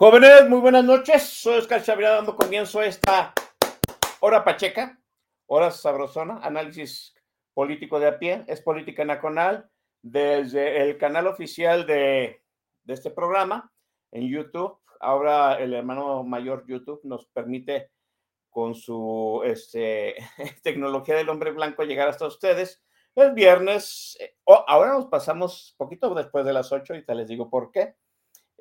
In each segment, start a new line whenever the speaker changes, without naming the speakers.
Jóvenes, muy buenas noches. Soy Oscar Chavira dando comienzo a esta hora pacheca, hora sabrosona, análisis político de a pie, es Política Nacional, desde el canal oficial de, este programa en YouTube. Ahora el hermano mayor YouTube nos permite con su este, tecnología del hombre blanco llegar hasta ustedes. El viernes, eh, oh, ahora nos pasamos poquito después de las 8 y te les digo por qué.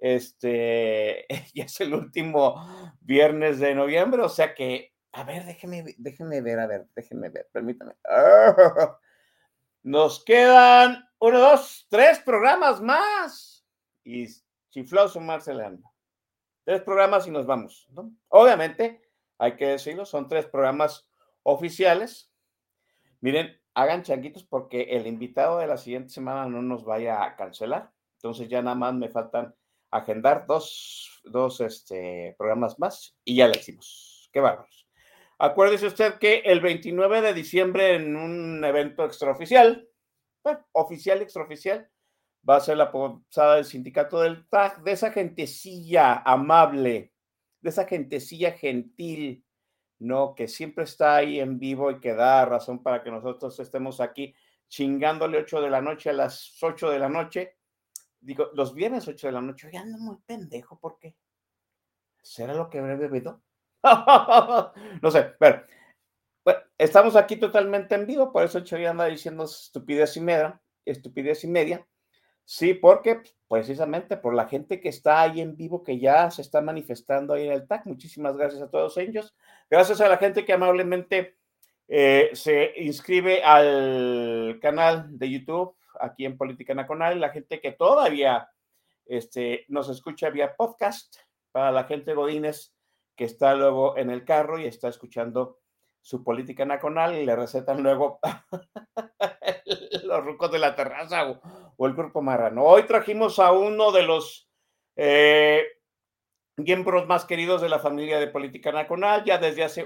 Este, ya es el último viernes de noviembre, o sea que, a ver, déjenme, déjenme ver, a ver, déjenme ver, permítanme. Nos quedan uno, dos, tres programas más. Y chifló sumarse la anda. Tres programas y nos vamos. Obviamente, hay que decirlo, son tres programas oficiales. Miren, hagan changuitos porque el invitado de la siguiente semana no nos vaya a cancelar. Entonces ya nada más me faltan agendar dos, dos este, programas más y ya le hicimos. Qué bárbaros. Acuérdese usted que el 29 de diciembre en un evento extraoficial, bueno, oficial, extraoficial, va a ser la posada del sindicato del TAG, de esa gentecilla amable, de esa gentecilla gentil, ¿no? Que siempre está ahí en vivo y que da razón para que nosotros estemos aquí chingándole 8 de la noche a las 8 de la noche. Digo, los viernes 8 de la noche, ya ando muy pendejo, ¿por qué? ¿Será lo que habré bebido? no sé, pero bueno, estamos aquí totalmente en vivo, por eso Choy anda diciendo estupidez y media, estupidez y media. Sí, porque precisamente por la gente que está ahí en vivo, que ya se está manifestando ahí en el TAC. Muchísimas gracias a todos ellos. Gracias a la gente que amablemente eh, se inscribe al canal de YouTube aquí en Política Nacional, la gente que todavía este, nos escucha vía podcast, para la gente Godínez que está luego en el carro y está escuchando su política nacional y le recetan luego los rucos de la terraza o, el grupo marrano. Hoy trajimos a uno de los eh, miembros más queridos de la familia de política nacional, ya desde hace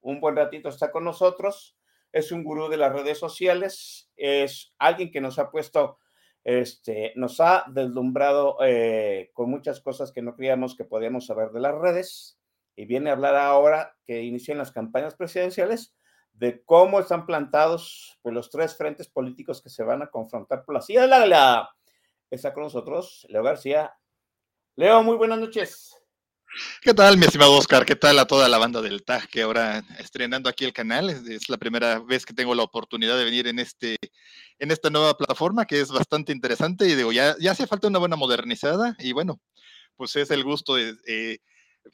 un buen ratito está con nosotros, es un gurú de las redes sociales, es alguien que nos ha puesto, este, nos ha deslumbrado eh, con muchas cosas que no creíamos que podíamos saber de las redes y viene a hablar ahora que inician las campañas presidenciales de cómo están plantados pues, los tres frentes políticos que se van a confrontar por la silla de la. Está con nosotros Leo García. Leo, muy buenas noches.
¿Qué tal, mi estimado Oscar? ¿Qué tal a toda la banda del TAG que ahora estrenando aquí el canal? Es, es, la primera vez que tengo la oportunidad de venir en este en esta nueva plataforma que es bastante interesante y digo, ya, ya hace falta una buena modernizada y bueno, pues es el gusto de... Eh,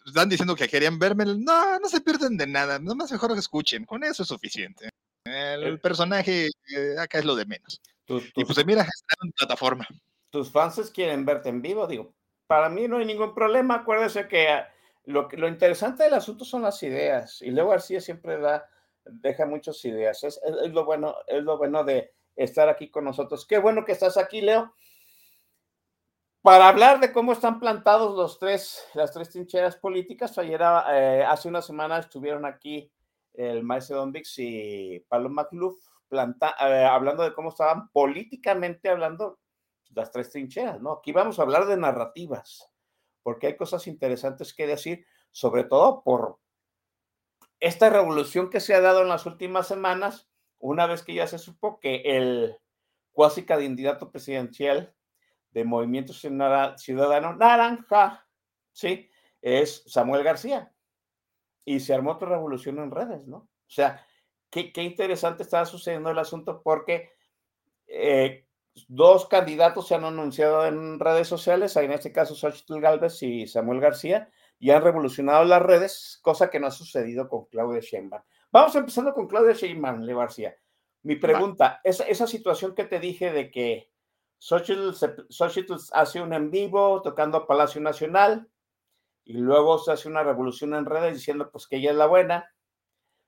están diciendo que querían verme. No, no se pierden de nada. Nomás mejor que escuchen. Con eso es suficiente. El personaje eh, acá es lo de menos. y pues mira, en plataforma.
Tus fans quieren verte en vivo, digo, para mí no hay ningún problema. Acuérdese que ah, lo, lo interesante del asunto son las ideas. Y Leo García siempre da, deja muchas ideas. Es, lo bueno, es lo bueno de estar aquí con nosotros. Qué bueno que estás aquí, Leo. Para hablar de cómo están plantados los tres, las tres trincheras políticas, ayer, eh, hace una semana estuvieron aquí el maestro Don Dix y Pablo McLuff planta, eh, hablando de cómo estaban políticamente hablando las tres trincheras, ¿no? Aquí vamos a hablar de narrativas, porque hay cosas interesantes que decir, sobre todo por esta revolución que se ha dado en las últimas semanas, una vez que ya se supo que el cuasi candidato presidencial de Movimiento Ciudadano Naranja, sí, es Samuel García. Y se armó otra revolución en redes, ¿no? O sea, qué, interesante está sucediendo el asunto porque eh, dos candidatos se han anunciado en redes sociales, en este caso Xochitl Galvez y Samuel García, y han revolucionado las redes, cosa que no ha sucedido con Claudia Sheinbaum. Vamos empezando con Claudia Sheinbaum, Le García. Mi pregunta, esa, esa situación que te dije de que Xochitl, Xochitl hace un en vivo tocando Palacio Nacional y luego se hace una revolución en redes diciendo pues que ella es la buena,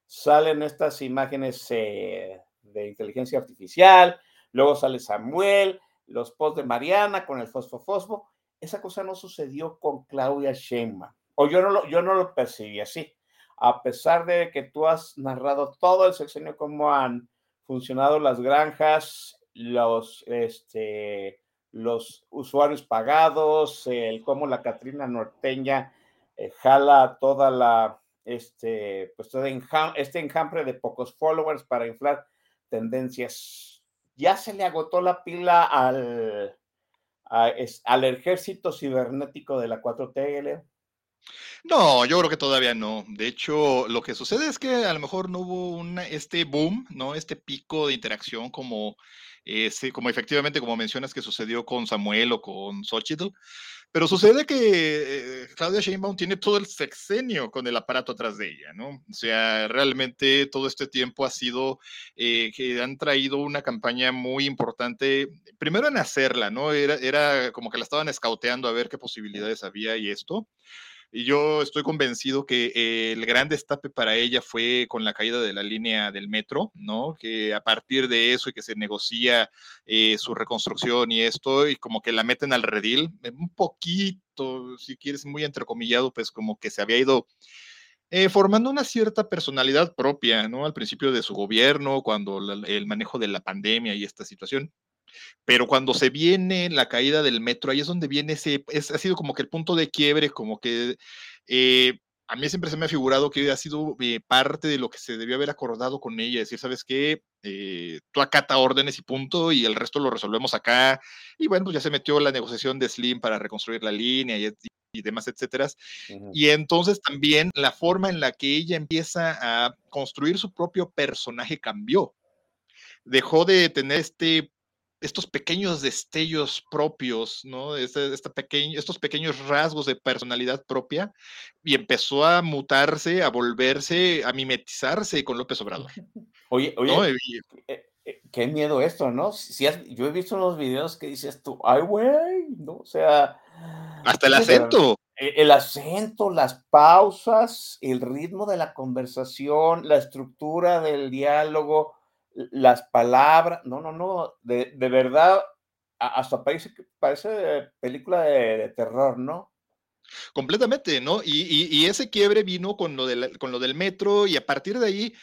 salen estas imágenes eh, de inteligencia artificial, Luego sale Samuel, los posts de Mariana con el fosfo fosfo. Esa cosa no sucedió con Claudia Sheinbaum. O yo no lo, yo no lo percibí así. A pesar de que tú has narrado todo el sexenio cómo han funcionado las granjas, los, este, los usuarios pagados, el cómo la Catrina norteña eh, jala toda la, este, pues todo este enjambre de pocos followers para inflar tendencias ya se le agotó la pila al, al ejército cibernético de la 4T,
No, yo creo que todavía no. De hecho, lo que sucede es que a lo mejor no hubo este boom, ¿no? Este pico de interacción como, eh, como efectivamente, como mencionas que sucedió con Samuel o con Xochitl, pero sucede que eh, Claudia Sheinbaum tiene todo el sexenio con el aparato atrás de ella, ¿no? O sea, realmente todo este tiempo ha sido eh, que han traído una campaña muy importante, primero en hacerla, ¿no? Era, era como que la estaban escauteando a ver qué posibilidades había y esto. Y yo estoy convencido que el gran destape para ella fue con la caída de la línea del metro, ¿no? Que a partir de eso y que se negocia eh, su reconstrucción y esto, y como que la meten al redil, eh, un poquito, si quieres, muy entrecomillado, pues como que se había ido eh, formando una cierta personalidad propia, ¿no? Al principio de su gobierno, cuando el manejo de la pandemia y esta situación. Pero cuando se viene la caída del metro, ahí es donde viene ese, es, ha sido como que el punto de quiebre, como que eh, a mí siempre se me ha figurado que ha sido eh, parte de lo que se debió haber acordado con ella, decir, ¿sabes qué? Eh, tú acata órdenes y punto, y el resto lo resolvemos acá. Y bueno, pues ya se metió la negociación de Slim para reconstruir la línea y, y demás, etcétera. Y entonces también la forma en la que ella empieza a construir su propio personaje cambió. Dejó de tener este estos pequeños destellos propios, ¿no? Este, este estos pequeños rasgos de personalidad propia y empezó a mutarse, a volverse, a mimetizarse con López Obrador.
Oye, oye, eh, eh, qué miedo esto, ¿no? Si yo he visto unos videos que dices tú, ay, güey, ¿no? O sea...
Hasta el acento.
E, el acento, las pausas, el ritmo de la conversación, la estructura del diálogo, las palabras, no, no, no, de, verdad, hasta parece, parece película de, terror, ¿no?
Completamente, ¿no? Y, ese quiebre vino con lo, con lo del metro y a partir de ahí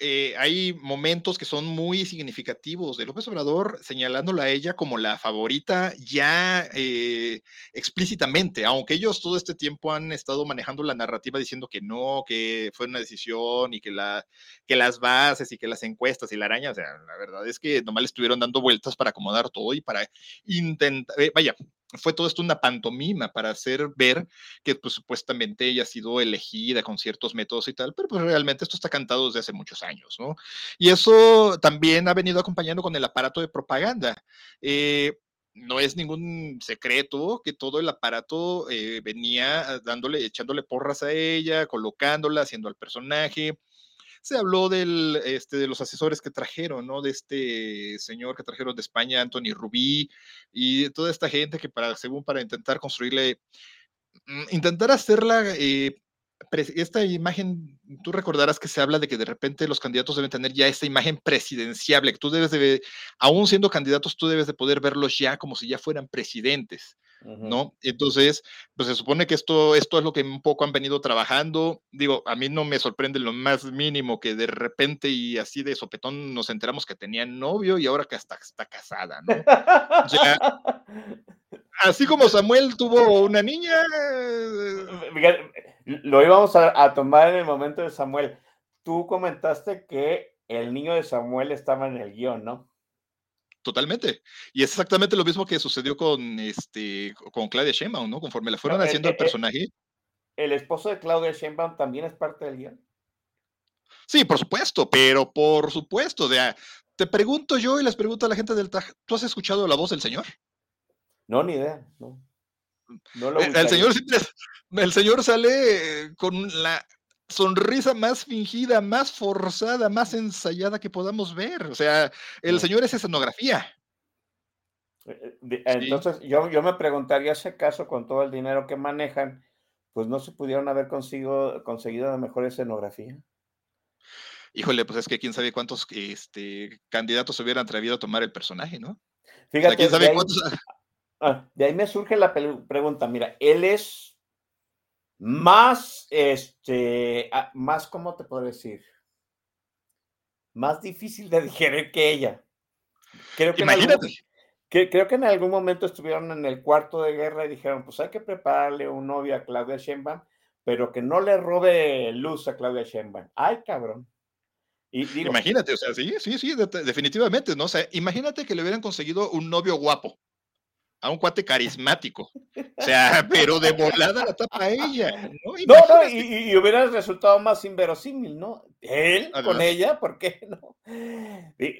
eh, hay momentos que son muy significativos de López Obrador señalándola a ella como la favorita ya eh, explícitamente, aunque ellos todo este tiempo han estado manejando la narrativa diciendo que no, que fue una decisión y que, la, que las bases y que las encuestas y la araña, o sea, la verdad es que nomás le estuvieron dando vueltas para acomodar todo y para intentar, eh, vaya, fue todo esto una pantomima para hacer ver que pues, supuestamente ella ha sido elegida con ciertos métodos y tal, pero pues realmente esto está cantado desde hace muchos años, ¿no? Y eso también ha venido acompañando con el aparato de propaganda. Eh, no es ningún secreto que todo el aparato eh, venía dándole, echándole porras a ella, colocándola, haciendo al personaje, se habló del, este, de los asesores que trajeron, ¿no? De este señor que trajeron de España, Anthony Rubí, y toda esta gente que para, según para intentar construirle, mm, intentar hacerla eh, esta imagen, tú recordarás que se habla de que de repente los candidatos deben tener ya esta imagen presidenciable, que tú debes de, aún siendo candidatos, tú debes de poder verlos ya como si ya fueran presidentes, ¿no? Entonces, pues se supone que esto, esto es lo que un poco han venido trabajando. Digo, a mí no me sorprende lo más mínimo que de repente y así de sopetón nos enteramos que tenía novio y ahora que hasta está casada, ¿no? así como Samuel tuvo una niña.
Lo íbamos a, tomar en el momento de Samuel. Tú comentaste que el niño de Samuel estaba en el guion, ¿no?
Totalmente. Y es exactamente lo mismo que sucedió con este con Claudia Sheinbaum, ¿no? Conforme le fueron haciendo el personaje.
¿El esposo de Claudia Sheinbaum también es parte del guion?
Sí, por supuesto, pero por supuesto. De, te pregunto yo y les pregunto a la gente del TAG, ¿tú has escuchado la voz del señor?
No, ni idea. No.
Eh, el, señor el señor sale con la sonrisa más fingida, más forzada, más ensayada que podamos ver. O sea, el señor es escenografía.
Eh, eh, entonces, yo, yo me preguntaría si acaso con todo el dinero que manejan, pues no se pudieron haber conseguido, conseguido la mejor escenografía.
Híjole, pues es que quién sabe cuántos este, candidatos se hubieran atrevido a tomar el personaje, ¿no?
Fíjate, ¿quién sabe cuántos... Ah, de ahí me surge la pregunta, mira, él es más, este, ah, más, ¿cómo te puedo decir? Más difícil de digerir que ella. Creo que Imagínate. creo que en algún momento estuvieron en el cuarto de guerra y dijeron, pues hay que prepararle un novio a Claudia Sheinbaum, pero que no le robe luz a Claudia Sheinbaum. Ay, cabrón.
Y imagínate, o sea, sí, sí, sí, definitivamente, ¿no? O sea, imagínate que le hubieran conseguido un novio guapo a un cuate carismático. O sea, pero de volada la tapa a ella.
No, no, y, hubiera resultado más inverosímil, ¿no? Él con ella, ¿por qué no?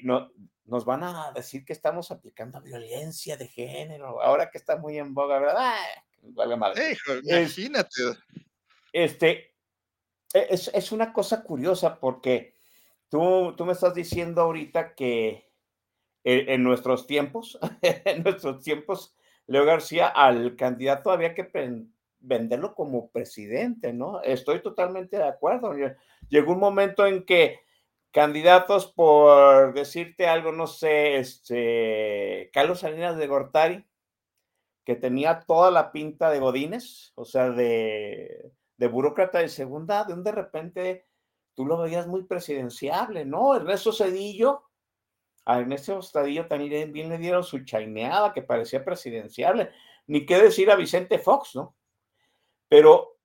no? Nos van a decir que estamos aplicando violencia de género, ahora que está muy en boga, ¿verdad? vale madre.
imagínate.
Este, e, es, es, una cosa curiosa porque tú, tú me estás diciendo ahorita que en, nuestros tiempos, en nuestros tiempos, Leo García, al candidato había que venderlo como presidente, ¿no? Estoy totalmente de acuerdo. Llegó un momento en que candidatos, por decirte algo, no sé, este, Carlos Salinas de Gortari, que tenía toda la pinta de Godines, o sea, de, de burócrata de segunda, de un de repente tú lo veías muy presidenciable, ¿no? Ernesto Cedillo, a Ernesto Ostadillo también bien le dieron su chaineada que parecía presidenciable. Ni qué decir a Vicente Fox, ¿no? Pero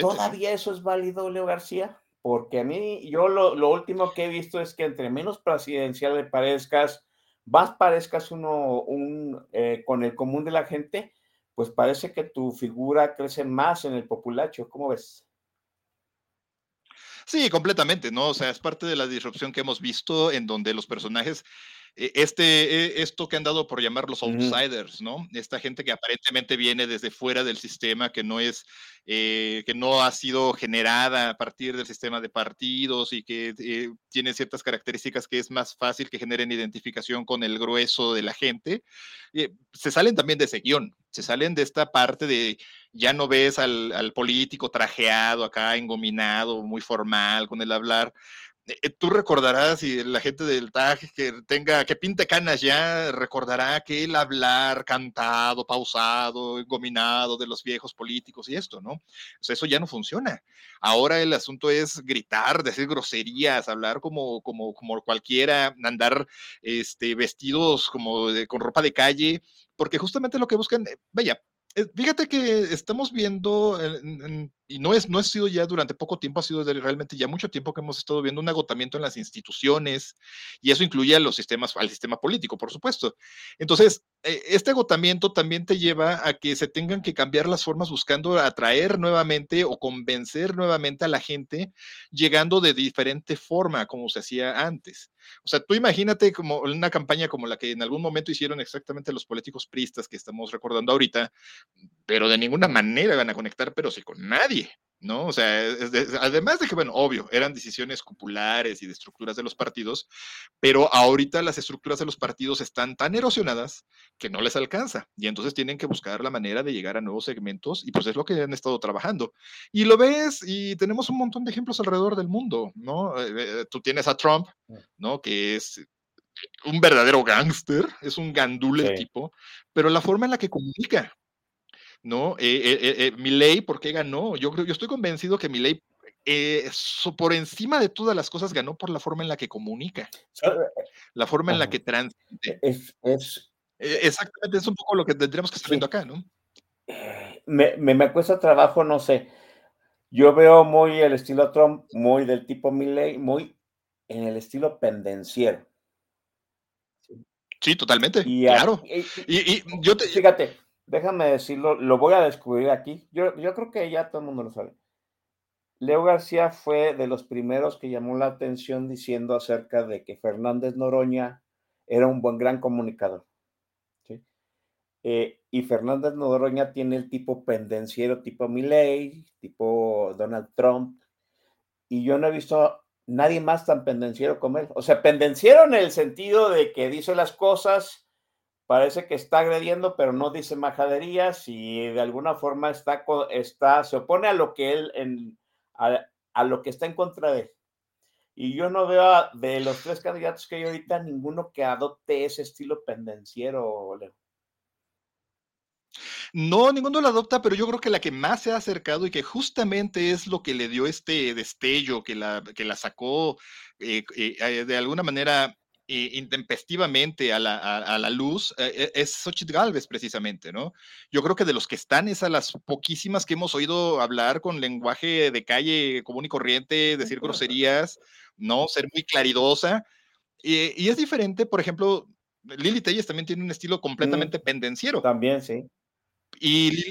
todavía eso es válido, Leo García, porque a mí, yo lo, último que he visto es que entre menos presidencial le parezcas, más parezcas uno un, eh, con el común de la gente, pues parece que tu figura crece más en el populacho. ¿Cómo ves?
Sí, completamente, ¿no? O sea, es parte de la disrupción que hemos visto en donde los personajes este, e, esto que han dado por llamar los outsiders, ¿no? Esta gente que aparentemente viene desde fuera del sistema, que no es, eh, que no ha sido generada a partir del sistema de partidos y que eh, tiene ciertas características que es más fácil que generen identificación con el grueso de la gente, eh, se salen también de ese guion, se salen de esta parte de ya no ves al, al político trajeado acá, engominado, muy formal con el hablar, tú recordarás y la gente del TAG que tenga, que pinte canas ya, recordará que el hablar cantado, pausado, engominado de los viejos políticos y esto, ¿no? O eso ya no funciona. Ahora el asunto es gritar, decir groserías, hablar como, como, como cualquiera, andar este, vestidos como con ropa de calle, porque justamente lo que buscan, eh, vaya, eh, fíjate que estamos viendo, y no, es, no ha sido ya durante poco tiempo, ha sido realmente ya mucho tiempo que hemos estado viendo un agotamiento en las instituciones, y eso incluye a los sistemas, al sistema político, por supuesto. Entonces, eh, este agotamiento también te lleva a que se tengan que cambiar las formas buscando atraer nuevamente o convencer nuevamente a la gente, llegando de diferente forma como se hacía antes. O sea, tú imagínate como una campaña como la que en algún momento hicieron exactamente los políticos pristas que estamos recordando ahorita, pero de ninguna manera van a conectar, pero sí con nadie. ¿No? O sea, además de que, bueno, obvio, eran decisiones cupulares y de estructuras de los partidos, pero ahorita las estructuras de los partidos están tan erosionadas que no les alcanza y entonces tienen que buscar la manera de llegar a nuevos segmentos y pues es lo que han estado trabajando. Y lo ves y tenemos un montón de ejemplos alrededor del mundo, ¿no? Eh, eh, tú tienes a Trump, mm. ¿no? Que es un verdadero gángster, es un gandule tipo, pero la forma en la que comunica, ¿no? Eh, eh, eh, eh ¿por qué ganó? Yo creo, yo estoy convencido que Milei eh, por encima de todas las cosas ganó por la forma en la que comunica, la forma en la que transmite.
Es,
exactamente, es un poco lo que tendríamos que estar viendo acá, ¿no?
Me, me, me, cuesta trabajo, no sé. Yo veo muy el estilo Trump, muy del tipo Milley, muy en el estilo pendenciero.
Sí, totalmente. claro. Y, y, yo te,
fíjate, déjame decirlo, lo voy a descubrir aquí. Yo, yo creo que ya todo el mundo lo sabe. Leo García fue de los primeros que llamó la atención diciendo acerca de que Fernández Noroña era un buen gran comunicador. Eh, y Fernández Noroña tiene el tipo pendenciero, tipo Milley, tipo Donald Trump. Y yo no he visto nadie más tan pendenciero como él. O sea, pendenciero en el sentido de que dice las cosas parece que está agrediendo, pero no dice majaderías y de alguna forma está, se opone a lo que él, a, lo que está en contra de él. Y yo no veo de los tres candidatos que hay ahorita ninguno que adopte ese estilo pendenciero, Leo.
No, ninguno lo adopta, pero yo creo que la que más se ha acercado y que justamente es lo que le dio este destello, que la, que la sacó eh, eh, de alguna manera intempestivamente a la, a, la luz eh, es Xochitl Galvez precisamente, ¿no? Yo creo que de los que están es a las poquísimas que hemos oído hablar con lenguaje de calle común y corriente, decir groserías, ¿no? Ser muy claridosa. y es diferente, por ejemplo, Lili Telles también tiene un estilo completamente pendenciero.
También, sí.
Y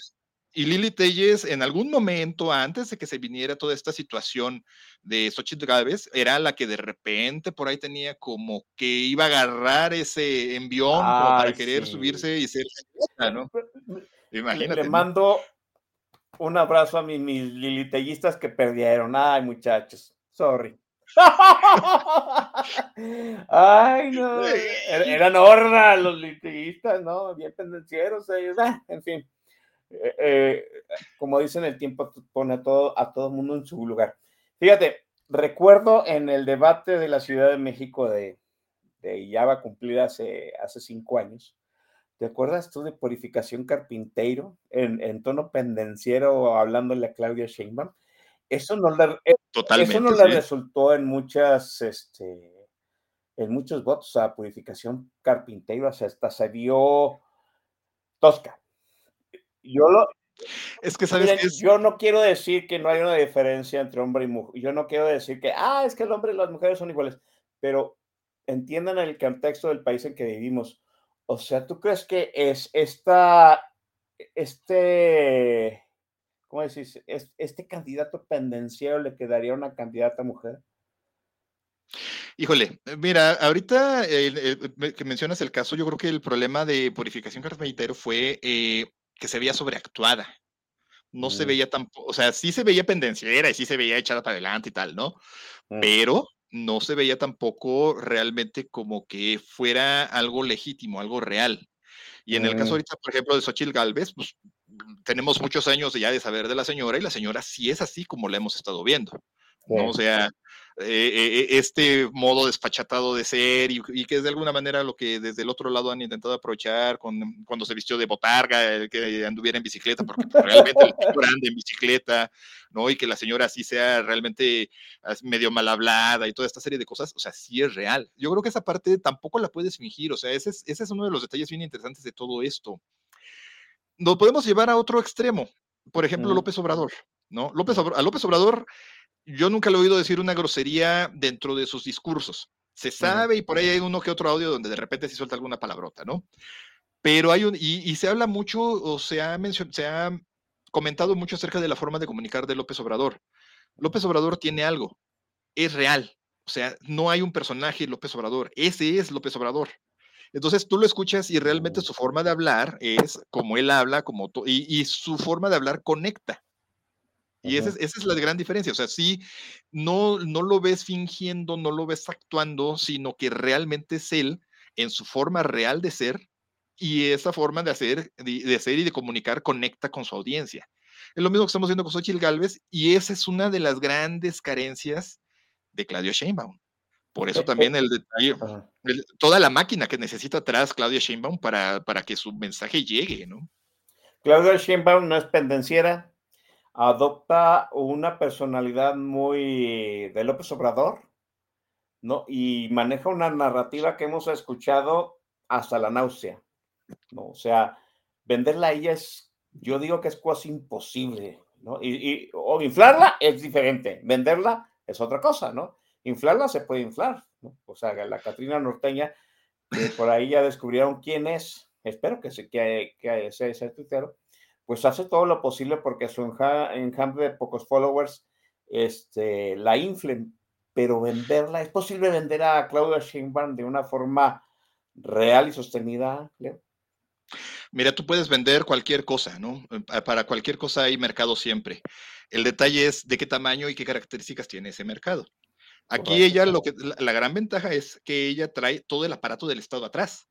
y Lili Telles, en algún momento, antes de que se viniera toda esta situación de Xochitl Gálvez, era la que de repente por ahí tenía como que iba a agarrar ese envión para querer subirse y ser ¿no?
Imagínate. Le mando un abrazo a mis, mis lilitellistas que perdieron. Ay, muchachos, sorry. Ay, no. Er, eran horda los lilitellistas, ¿no? Bien pendencieros ellos. Ah, en fin. Eh, eh, como dicen, el tiempo pone a todo, a todo mundo en su lugar. Fíjate, recuerdo en el debate de la Ciudad de México de, de ya va a cumplir hace, hace cinco años. ¿Te acuerdas tú de Purificación Carpinteiro en, tono pendenciero hablándole a Claudia Sheinbaum? Eso no le, eh, eso no le resultó en muchas, este, en muchos votos a Purificación Carpinteiro, o sea, hasta se vio tosca. Yo lo.
Es que sabes
Yo no quiero decir que no hay una diferencia entre hombre y mujer. Yo no quiero decir que, ah, es que el hombre y las mujeres son iguales. Pero entiendan el contexto del país en que vivimos. O sea, ¿tú crees que es esta, este, ¿cómo decís? Este candidato pendenciero le quedaría una candidata mujer?
Híjole, mira, ahorita que mencionas el caso, yo creo que el problema de purificación carpintero fue eh, que se veía sobreactuada. No se mm. veía tampoco, o sea, sí se veía pendenciera y sí se veía echada para adelante y tal, ¿no? Mm. Pero no se veía tampoco realmente como que fuera algo legítimo, algo real. Y en el caso mm. ahorita, por ejemplo, de Xochitl Galvez, pues tenemos muchos años ya de saber de la señora y la señora sí es así como la hemos estado viendo. ¿no? O sea, eh, eh, este modo despachatado de ser y, que es de alguna manera lo que desde el otro lado han intentado aprovechar con, cuando se vistió de botarga, que anduviera en bicicleta, porque realmente el tipo anda en bicicleta, ¿no? Y que la señora así sea realmente medio mal hablada y toda esta serie de cosas, o sea, sí es real. Yo creo que esa parte tampoco la puedes fingir, o sea, ese es, ese es uno de los detalles bien interesantes de todo esto. Nos podemos llevar a otro extremo, por ejemplo, López Obrador, ¿no? López, a López Obrador yo nunca le he oído decir una grosería dentro de sus discursos. Se sabe y por ahí hay uno que otro audio donde de repente se suelta alguna palabrota, ¿no? Pero hay un, y, se habla mucho o se ha, se ha comentado mucho acerca de la forma de comunicar de López Obrador. López Obrador tiene algo, es real. O sea, no hay un personaje López Obrador, ese es López Obrador. Entonces tú lo escuchas y realmente su forma de hablar es como él habla, como y, y, su forma de hablar conecta. Y esa es, esa es, la gran diferencia. O sea, sí, no, no lo ves fingiendo, no lo ves actuando, sino que realmente es él en su forma real de ser y esa forma de hacer, de, de hacer y de comunicar conecta con su audiencia. Es lo mismo que estamos viendo con Xochitl Galvez y esa es una de las grandes carencias de Claudio Sheinbaum. Por eso también el detalle, toda la máquina que necesita atrás Claudia Sheinbaum para, para que su mensaje llegue, ¿no?
Claudia Sheinbaum no es pendenciera, adopta una personalidad muy de López Obrador, ¿no? Y maneja una narrativa que hemos escuchado hasta la náusea, ¿no? O sea, venderla a ella es, yo digo que es casi imposible, ¿no? Y, o inflarla es diferente, venderla es otra cosa, ¿no? Inflarla se puede inflar, ¿no? O sea, la Catrina Norteña, por ahí ya descubrieron quién es, espero que, se, que, que sea ese tuitero, pues hace todo lo posible porque su enjambre de pocos followers este, la inflen, pero venderla, ¿es posible vender a Claudia Sheinbaum de una forma real y sostenida, Leo?
Mira, tú puedes vender cualquier cosa, ¿no? Para cualquier cosa hay mercado siempre. El detalle es de qué tamaño y qué características tiene ese mercado. Aquí ella, lo que, la, gran ventaja es que ella trae todo el aparato del Estado atrás.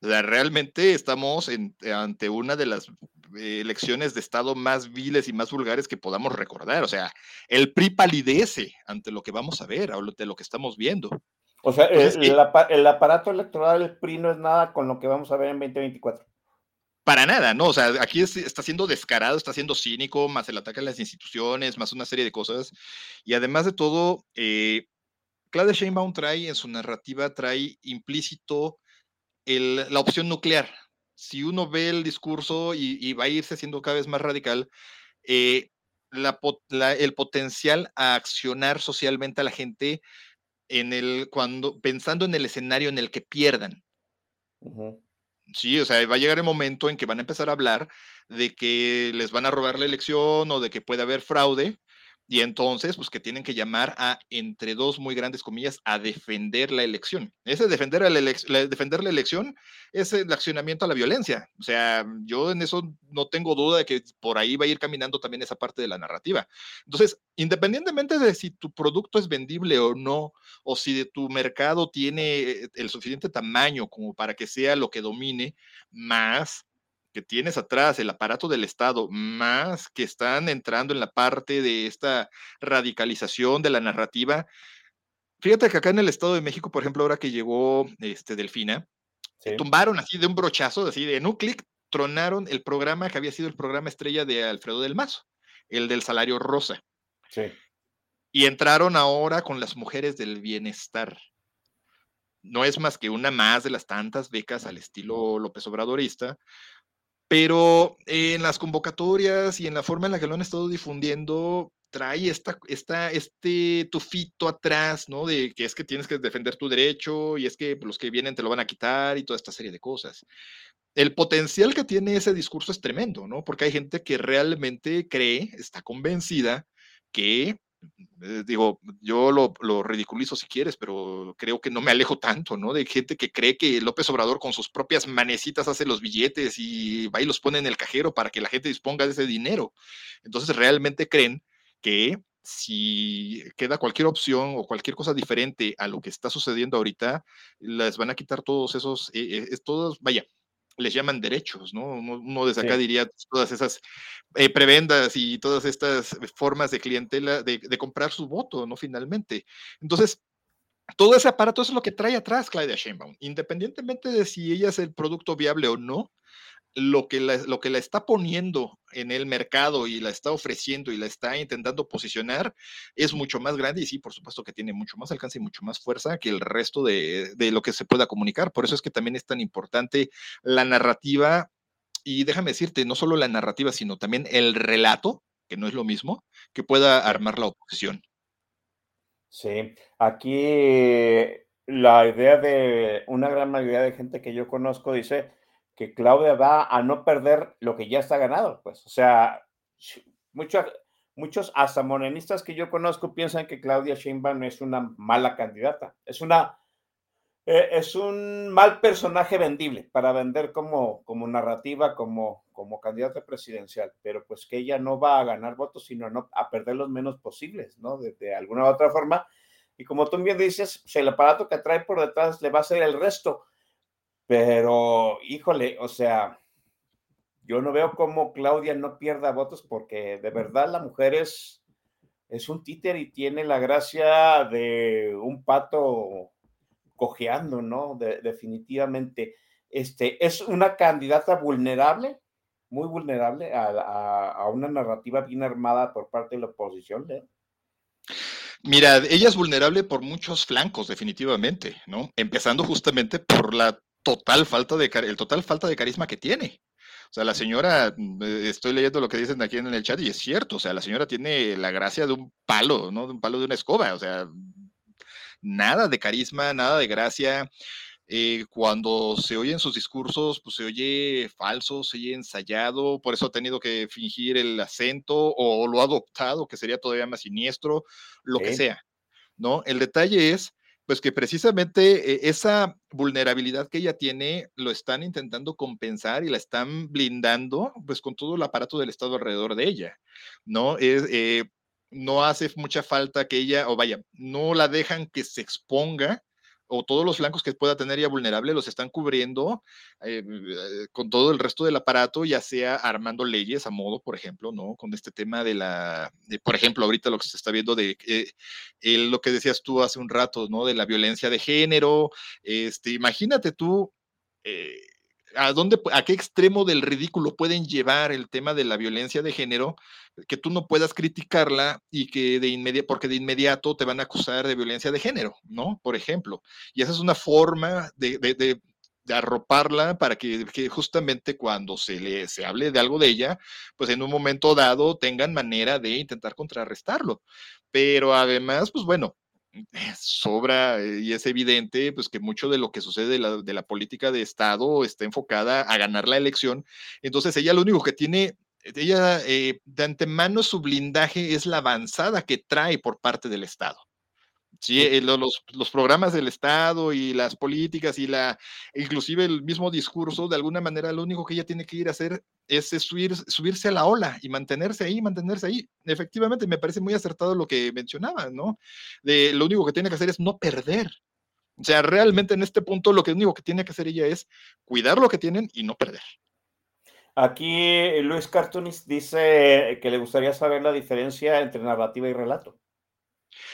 realmente estamos ante una de las elecciones de Estado más viles y más vulgares que podamos recordar. O sea, el PRI palidece ante lo que vamos a ver, de lo que estamos viendo.
O sea, el, el, aparato electoral del PRI no es nada con lo que vamos a ver en 2024
para nada, ¿no? O sea, aquí está siendo descarado, está siendo cínico, más el ataque a las instituciones, más una serie de cosas. Y además de todo, eh, Claudia Sheinbaum trae en su narrativa, trae implícito la opción nuclear. Si uno ve el discurso y, va a irse siendo cada vez más radical, eh, el potencial a accionar socialmente a la gente en el, cuando, pensando en el escenario en el que pierdan. Sí, o sea, va a llegar el momento en que van a empezar a hablar de que les van a robar la elección o de que puede haber fraude y entonces, pues que tienen que llamar a, entre dos muy grandes comillas, a defender la elección. Ese defender, la, defender la elección es el accionamiento a la violencia. O sea, yo en eso no tengo duda de que por ahí va a ir caminando también esa parte de la narrativa. Entonces, independientemente de si tu producto es vendible o no, o si de tu mercado tiene el suficiente tamaño como para que sea lo que domine, más que tienes atrás, el aparato del Estado, más que están entrando en la parte de esta radicalización de la narrativa. Fíjate que acá en el Estado de México, por ejemplo, ahora que llegó este Delfina, tumbaron así de un brochazo, así de en un clic, tronaron el programa que había sido el programa estrella de Alfredo del Mazo, el del salario rosa. Sí. Y entraron ahora con las mujeres del bienestar. No es más que una más de las tantas becas al estilo López Obradorista, pero en las convocatorias y en la forma en la que lo han estado difundiendo, trae esta, esta, este tufito atrás, ¿no? De que es que tienes que defender tu derecho y es que los que vienen te lo van a quitar y toda esta serie de cosas. El potencial que tiene ese discurso es tremendo, ¿no? Porque hay gente que realmente cree, está convencida que digo, yo lo, lo, ridiculizo si quieres, pero creo que no me alejo tanto, ¿no? De gente que cree que López Obrador con sus propias manecitas hace los billetes y va y los pone en el cajero para que la gente disponga de ese dinero. Entonces realmente creen que si queda cualquier opción o cualquier cosa diferente a lo que está sucediendo ahorita, les van a quitar todos esos, eh, eh, todos, vaya, les llaman derechos, ¿no? Uno, desde acá diría todas esas eh, prebendas y todas estas formas de clientela de, de, comprar su voto, ¿no? Finalmente. Entonces, todo ese aparato es lo que trae atrás Claudia Sheinbaum, independientemente de si ella es el producto viable o no, lo que, la, lo que la está poniendo en el mercado y la está ofreciendo y la está intentando posicionar es mucho más grande y sí, por supuesto que tiene mucho más alcance y mucho más fuerza que el resto de, de lo que se pueda comunicar. Por eso es que también es tan importante la narrativa y déjame decirte, no solo la narrativa, sino también el relato, que no es lo mismo, que pueda armar la oposición.
Sí, aquí la idea de una gran mayoría de gente que yo conozco dice, que Claudia va a no perder lo que ya está ganado, pues, o sea, muchos, muchos hasta morenistas que yo conozco piensan que Claudia Sheinbaum es una mala candidata, es una, eh, es un mal personaje vendible para vender como, como narrativa, como, como candidata presidencial, pero pues que ella no va a ganar votos, sino no, a perder los menos posibles, ¿no? De, alguna u otra forma. Y como tú bien dices, pues, el aparato que trae por detrás le va a hacer el resto. Pero, híjole, o sea, yo no veo cómo Claudia no pierda votos porque de verdad la mujer es, es un títer y tiene la gracia de un pato cojeando, ¿no? definitivamente. Este, es una candidata vulnerable, muy vulnerable a, una narrativa bien armada por parte de la oposición, ¿eh?
Mira, ella es vulnerable por muchos flancos, definitivamente, ¿no? Empezando justamente por la total falta de el total falta de carisma que tiene. O sea, la señora, mm, eh, estoy leyendo lo que dicen aquí en el chat y es cierto, o sea, la señora tiene la gracia de un palo, ¿no? De un palo de una escoba, o sea, nada de carisma, nada de gracia. Eh, cuando se oyen sus discursos, pues se oye falso, se oye ensayado, por eso ha tenido que fingir el acento o lo ha adoptado, que sería todavía más siniestro, lo que sea, ¿no? El detalle es, pues que precisamente eh, esa vulnerabilidad que ella tiene lo están intentando compensar y la están blindando, pues con todo el aparato del Estado alrededor de ella, ¿no? Es, eh, no hace mucha falta que ella, o vaya, no la dejan que se exponga, o todos los flancos que pueda tener ella vulnerable los están cubriendo eh, eh, con todo el resto del aparato, ya sea armando leyes a modo, por ejemplo, ¿no? Con este tema de la, por ejemplo, ahorita lo que se está viendo de eh, lo que decías tú hace un rato, ¿no? De la violencia de género, este, imagínate tú. ¿A, dónde, ¿A qué extremo del ridículo pueden llevar el tema de la violencia de género que tú no puedas criticarla y que de inmediato, porque de inmediato te van a acusar de violencia de género, ¿no? Por ejemplo. Y esa es una forma de, de, arroparla para que, que, justamente cuando se le se hable de algo de ella, pues en un momento dado tengan manera de intentar contrarrestarlo. Pero además, pues bueno, sobra eh, y es evidente pues que mucho de lo que sucede de la, de la, política de Estado está enfocada a ganar la elección. Entonces ella lo único que tiene ella eh, de antemano su blindaje es la avanzada que trae por parte del Estado. Sí, eh, los, los, programas del Estado y las políticas y la, inclusive el mismo discurso, de alguna manera lo único que ella tiene que ir a hacer es, subir, subirse a la ola y mantenerse ahí, mantenerse ahí. Efectivamente, me parece muy acertado lo que mencionaba, ¿no? De lo único que tiene que hacer es no perder. O sea, realmente en este punto lo que único que tiene que hacer ella es cuidar lo que tienen y no perder.
Aquí Luis Cartunis dice que le gustaría saber la diferencia entre narrativa y relato.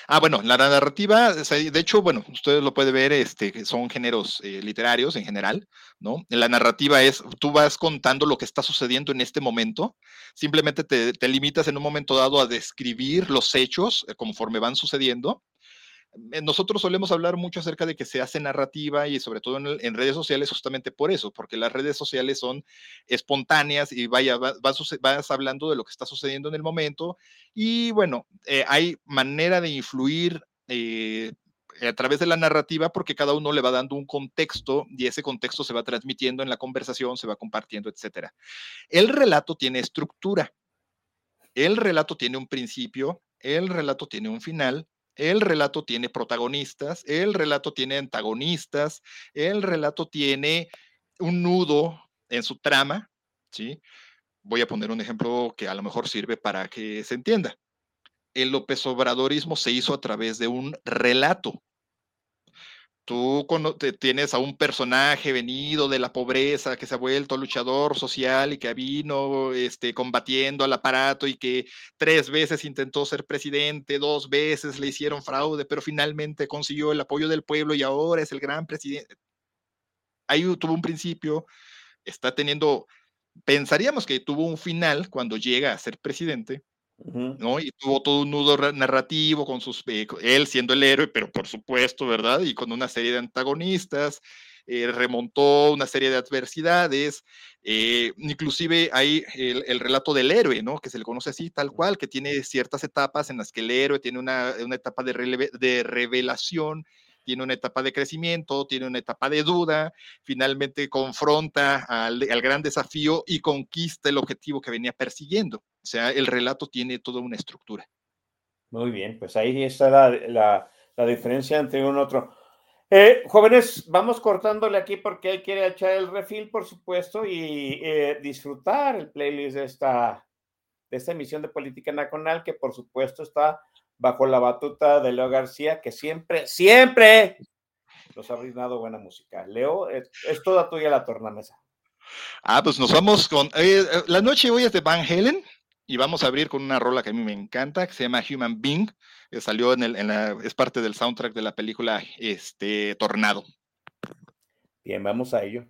Ah, bueno, la narrativa, de hecho, bueno, ustedes lo pueden ver, este, son géneros eh, literarios en general, ¿no? La narrativa es, tú vas contando lo que está sucediendo en este momento, simplemente te, te limitas en un momento dado a describir los hechos eh, conforme van sucediendo, nosotros solemos hablar mucho acerca de que se hace narrativa y sobre todo en, redes sociales justamente por eso, porque las redes sociales son espontáneas y vaya, vas, hablando de lo que está sucediendo en el momento y bueno, eh, hay manera de influir. Eh, a través de la narrativa porque cada uno le va dando un contexto y ese contexto se va transmitiendo en la conversación, se va compartiendo, etcétera. El relato tiene estructura. El relato tiene un principio, el relato tiene un final el relato tiene protagonistas, el relato tiene antagonistas, el relato tiene un nudo en su trama, ¿sí? Voy a poner un ejemplo que a lo mejor sirve para que se entienda. El López Obradorismo se hizo a través de un relato, tú tienes a un personaje venido de la pobreza que se ha vuelto luchador social y que vino este, combatiendo al aparato y que tres veces intentó ser presidente, dos veces le hicieron fraude, pero finalmente consiguió el apoyo del pueblo y ahora es el gran presidente. Ahí tuvo un principio, está teniendo, pensaríamos que tuvo un final cuando llega a ser presidente, ¿no? Y tuvo todo un nudo narrativo con sus, eh, él siendo el héroe, pero por supuesto, ¿verdad? Y con una serie de antagonistas, eh, remontó una serie de adversidades, eh, inclusive hay el, relato del héroe, ¿no? Que se le conoce así, tal cual, que tiene ciertas etapas en las que el héroe tiene una, una etapa de, de revelación, tiene una etapa de crecimiento, tiene una etapa de duda, finalmente confronta al, al, gran desafío y conquista el objetivo que venía persiguiendo. O sea, el relato tiene toda una estructura.
Muy bien, pues ahí está la, la, la diferencia entre uno y otro.
Eh, jóvenes, vamos cortándole aquí porque hay que echar el refil, por supuesto, y eh, disfrutar el playlist de esta, de esta emisión de Política Nacional, que por supuesto está bajo la batuta de Leo García, que siempre, siempre nos ha brindado buena música. Leo, es, toda tuya la tornamesa.
Ah, pues nos vamos con. Eh, la noche hoy es de Van Halen y vamos a abrir con una rola que a mí me encanta, que se llama Human Being, que salió en, el, es parte del soundtrack de la película este, Tornado.
Bien, vamos a ello.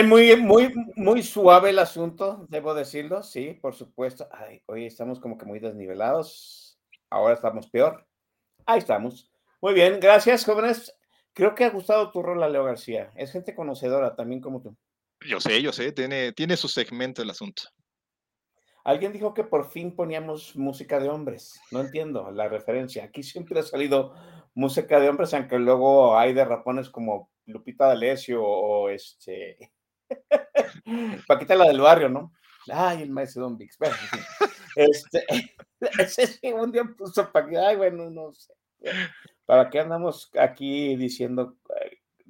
Bien, muy, muy, muy suave el asunto, debo decirlo, sí, por supuesto. Ay, hoy estamos como que muy desnivelados. Ahora estamos peor. Ahí estamos. Muy bien, gracias, jóvenes. Creo que ha gustado tu rol a Leo García. Es gente conocedora también como tú.
Yo sé, yo sé, tiene, tiene su segmento el asunto.
Alguien dijo que por fin poníamos música de hombres. No entiendo la referencia. Aquí siempre ha salido música de hombres, aunque luego hay de rapones como Lupita D'Alessio o este. Paquita la del barrio, ¿no? Ay, el maestro Don Vix. Este, ese un día puso Paquita. Ay, bueno, no sé. ¿Para qué andamos aquí diciendo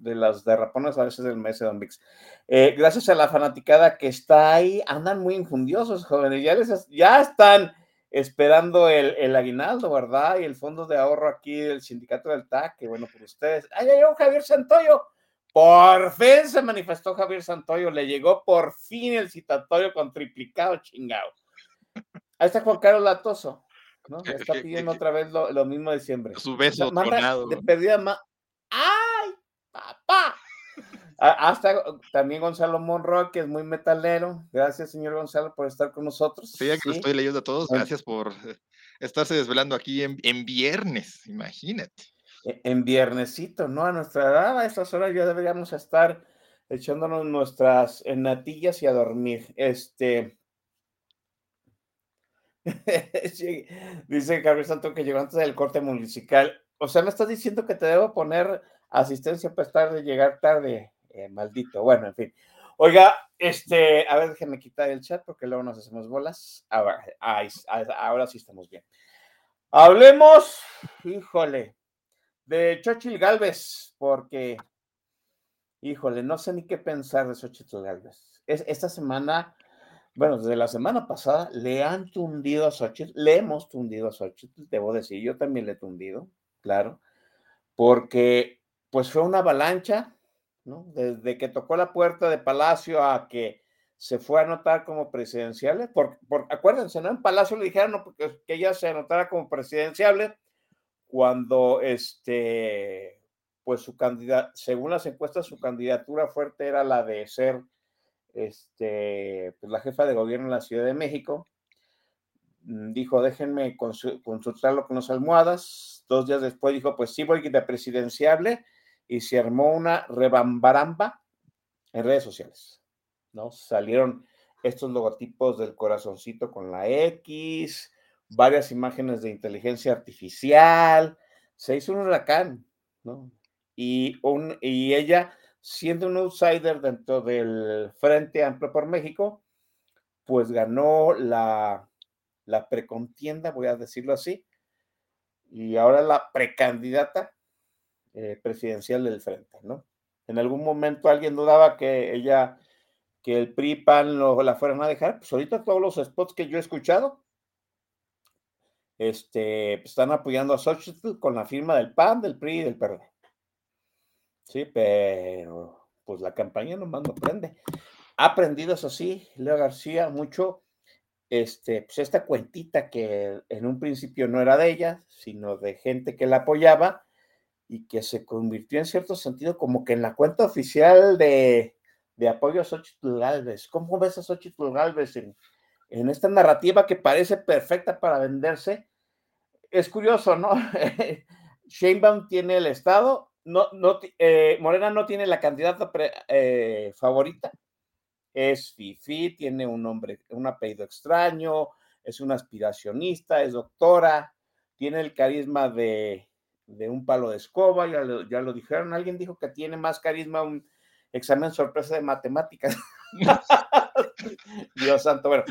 de las derrapones a veces del de Don Vix. Eh, gracias a la fanaticada que está ahí, andan muy infundiosos, jóvenes. Ya, les, ya están esperando el, el, aguinaldo, ¿verdad? Y el fondo de ahorro aquí del sindicato del TAC, que bueno, por ustedes. ¡Ay, llegó Javier Santoyo! Por fin se manifestó Javier Santoyo, le llegó por fin el citatorio con triplicado chingado. Ahí está Juan Carlos Latoso, ¿no? está pidiendo otra vez lo, lo mismo de siempre.
Su beso o
sea, De perdida más. ¡Ay! papá. Hasta también Gonzalo Monroy, que es muy metalero. Gracias, señor Gonzalo, por estar con nosotros.
Sí, ya que lo estoy leyendo a todos, gracias por eh, estarse desvelando aquí en, en viernes, imagínate.
En, en, viernesito, ¿no? A nuestra edad, a estas horas ya deberíamos estar echándonos nuestras natillas y a dormir. Este. Dice Gabriel Santo que llegó antes del corte municipal. O sea, me estás diciendo que te debo poner asistencia para estar de llegar tarde, eh, maldito. Bueno, en fin. Oiga, este, a ver, déjenme quitar el chat porque luego nos hacemos bolas. Ahora, ahora sí estamos bien. Hablemos, híjole, de Xochitl Galvez, porque, híjole, no sé ni qué pensar de Xochitl Galvez. Es, esta semana, bueno, desde la semana pasada, le han tundido a Xochitl, le hemos tundido a Xochitl, debo decir, yo también le he tundido, claro, porque pues fue una avalancha, ¿no? Desde que tocó la puerta de Palacio a que se fue a anotar como presidenciable, por, acuérdense, ¿no? En Palacio le dijeron no, porque, que ella se anotara como presidenciable cuando este, pues su según las encuestas, su candidatura fuerte era la de ser este, pues la jefa de gobierno en la Ciudad de México. Mm, dijo, déjenme consultarlo con las almohadas. Dos días después dijo, pues sí voy de presidenciable y se armó una rebambaramba en redes sociales, ¿no? Salieron estos logotipos del corazoncito con la X, varias imágenes de inteligencia artificial, se hizo un huracán, ¿no? Y, ella, siendo un outsider dentro del Frente Amplio por México, pues ganó la, la precontienda, voy a decirlo así, y ahora la precandidata eh, presidencial del frente, ¿no? En algún momento alguien dudaba que ella, que el PRI PAN lo, la fueran a dejar, pues ahorita todos los spots que yo he escuchado este, pues, están apoyando a Xochitl con la firma del PAN, del PRI y del PRD. Sí, pero pues la campaña nomás no prende. Ha aprendido, eso sí, Leo García, mucho, este, pues esta cuentita que en un principio no era de ella, sino de gente que la apoyaba, y que se convirtió en cierto sentido como que en la cuenta oficial de, de apoyo a Xochitl Galvez. ¿Cómo ves a Xochitl Galvez en, en esta narrativa que parece perfecta para venderse? Es curioso, ¿no? Sheinbaum tiene el Estado, no, no, eh, Morena no tiene la candidata eh, favorita, es Fifi, tiene un nombre, un apellido extraño, es una aspiracionista, es doctora, tiene el carisma de, de un palo de escoba, ya lo, ya lo dijeron, alguien dijo que tiene más carisma un examen sorpresa de matemáticas. Dios santo, bueno.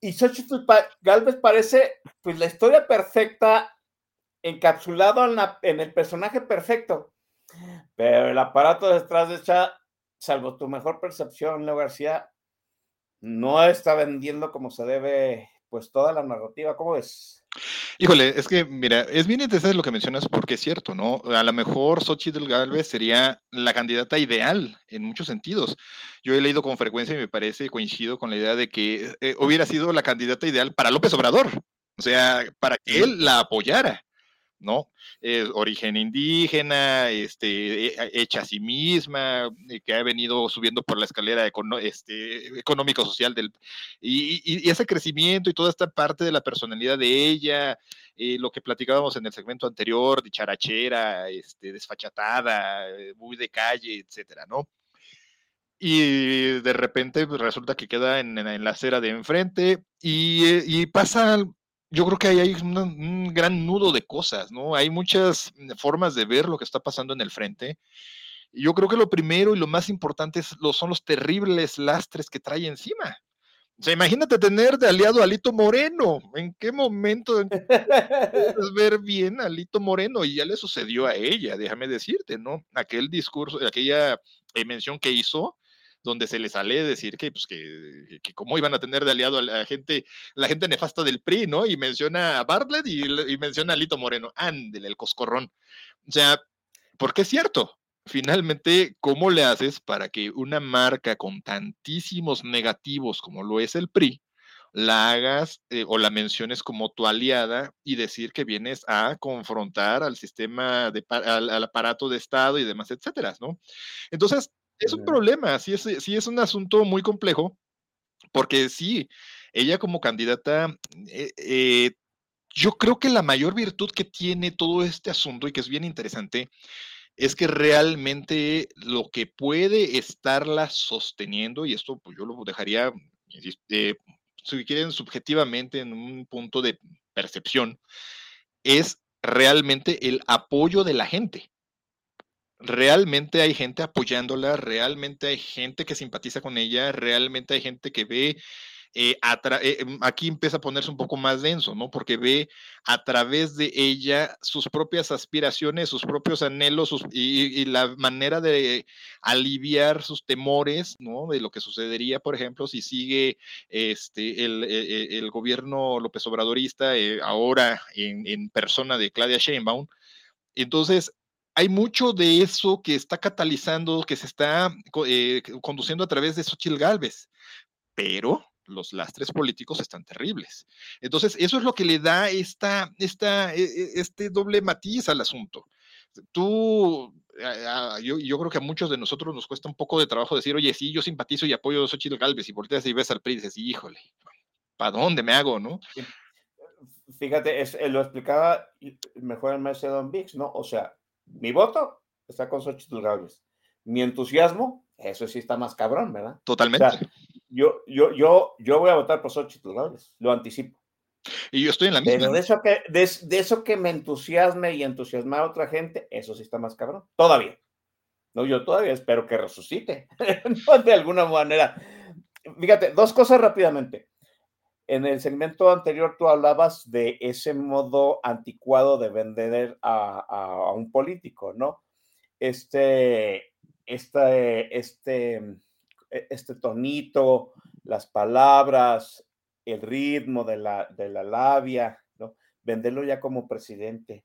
Y Xochitl Galvez parece pues la historia perfecta encapsulado en, el personaje perfecto. Pero el aparato detrás de esta, salvo tu mejor percepción, Leo García, no está vendiendo como se debe pues toda la narrativa. ¿Cómo es?
Híjole, es que, mira, es bien interesante lo que mencionas porque es cierto, ¿no? A lo mejor Xochitl Galvez sería la candidata ideal en muchos sentidos. Yo he leído con frecuencia y me parece, coincido con la idea de que eh, hubiera sido la candidata ideal para López Obrador, o sea, para que él la apoyara. ¿No? origen indígena, este, hecha a sí misma, que ha venido subiendo por la escalera este, económico-social del... Y, ese crecimiento y toda esta parte de la personalidad de ella, eh, lo que platicábamos en el segmento anterior, dicharachera, este, desfachatada, eh, muy de calle, etcétera, ¿no? Y de repente pues, resulta que queda en, la acera de enfrente y, eh, y pasa yo creo que ahí hay un, gran nudo de cosas, ¿no? Hay muchas mm, formas de ver lo que está pasando en el frente. Yo creo que lo primero y lo más importante son los terribles lastres que trae encima. O sea, imagínate tener de aliado a Alito Moreno. ¿En qué momento puedes ver bien a Alito Moreno? Y ya le sucedió a ella, déjame decirte, ¿no? Aquel discurso, aquella eh, mención que hizo, donde se le sale decir que, pues, que, que cómo iban a tener de aliado a la gente, la gente nefasta del PRI, ¿no? Y menciona a Bartlett y, menciona a Lito Moreno. Ándele, el coscorrón. O sea, porque es cierto. Finalmente, ¿cómo le haces para que una marca con tantísimos negativos como lo es el PRI, la hagas eh, o la menciones como tu aliada y decir que vienes a confrontar al sistema, de, al, al, aparato de Estado y demás, etcétera, ¿no? Entonces, es un problema, sí es, sí es un asunto muy complejo, porque sí, ella como candidata, eh, eh, yo creo que la mayor virtud que tiene todo este asunto y que es bien interesante es que realmente lo que puede estarla sosteniendo, y esto pues yo lo dejaría, eh, si quieren, subjetivamente en un punto de percepción, es realmente el apoyo de la gente realmente hay gente apoyándola, realmente hay gente que simpatiza con ella, realmente hay gente que ve, eh, eh, mm, aquí empieza a ponerse un poco más denso, ¿no? Porque ve a través de ella sus propias aspiraciones, sus propios anhelos y, la manera de aliviar sus temores, ¿no? De lo que sucedería, por ejemplo, si sigue este, el, e, e, gobierno López Obradorista eh, ahora en, en persona de Claudia Sheinbaum. Entonces, hay mucho de eso que está catalizando, que se está eh, conduciendo a través de Xochitl Galvez, pero los lastres políticos están terribles. Entonces, eso es lo que le da esta, esta, e, e, este doble matiz al asunto. Tú, yo, yo, creo que a muchos de nosotros nos cuesta un poco de trabajo decir, oye, sí, yo simpatizo y apoyo a Xochitl Galvez, y volteas y ves al PRI y dices, híjole, ¿para dónde me hago, no?
Fíjate, es, lo explicaba mejor el maestro Don Vix, ¿no? O sea, mi voto está con Xochitl Gálvez. Mi entusiasmo, eso sí está más cabrón, ¿verdad?
Totalmente.
yo, yo, yo, yo voy a votar por Xochitl Gálvez, lo anticipo.
Y yo estoy en la misma.
Pero de eso que, de, eso que me entusiasme y entusiasma a otra gente, eso sí está más cabrón. Todavía. No, yo todavía espero que resucite. de alguna manera. Fíjate, dos cosas rápidamente. En el segmento anterior tú hablabas de ese modo anticuado de vender a, un político, ¿no? Este, este, este, este tonito, las palabras, el ritmo de la, de la labia, ¿no? Venderlo ya como presidente.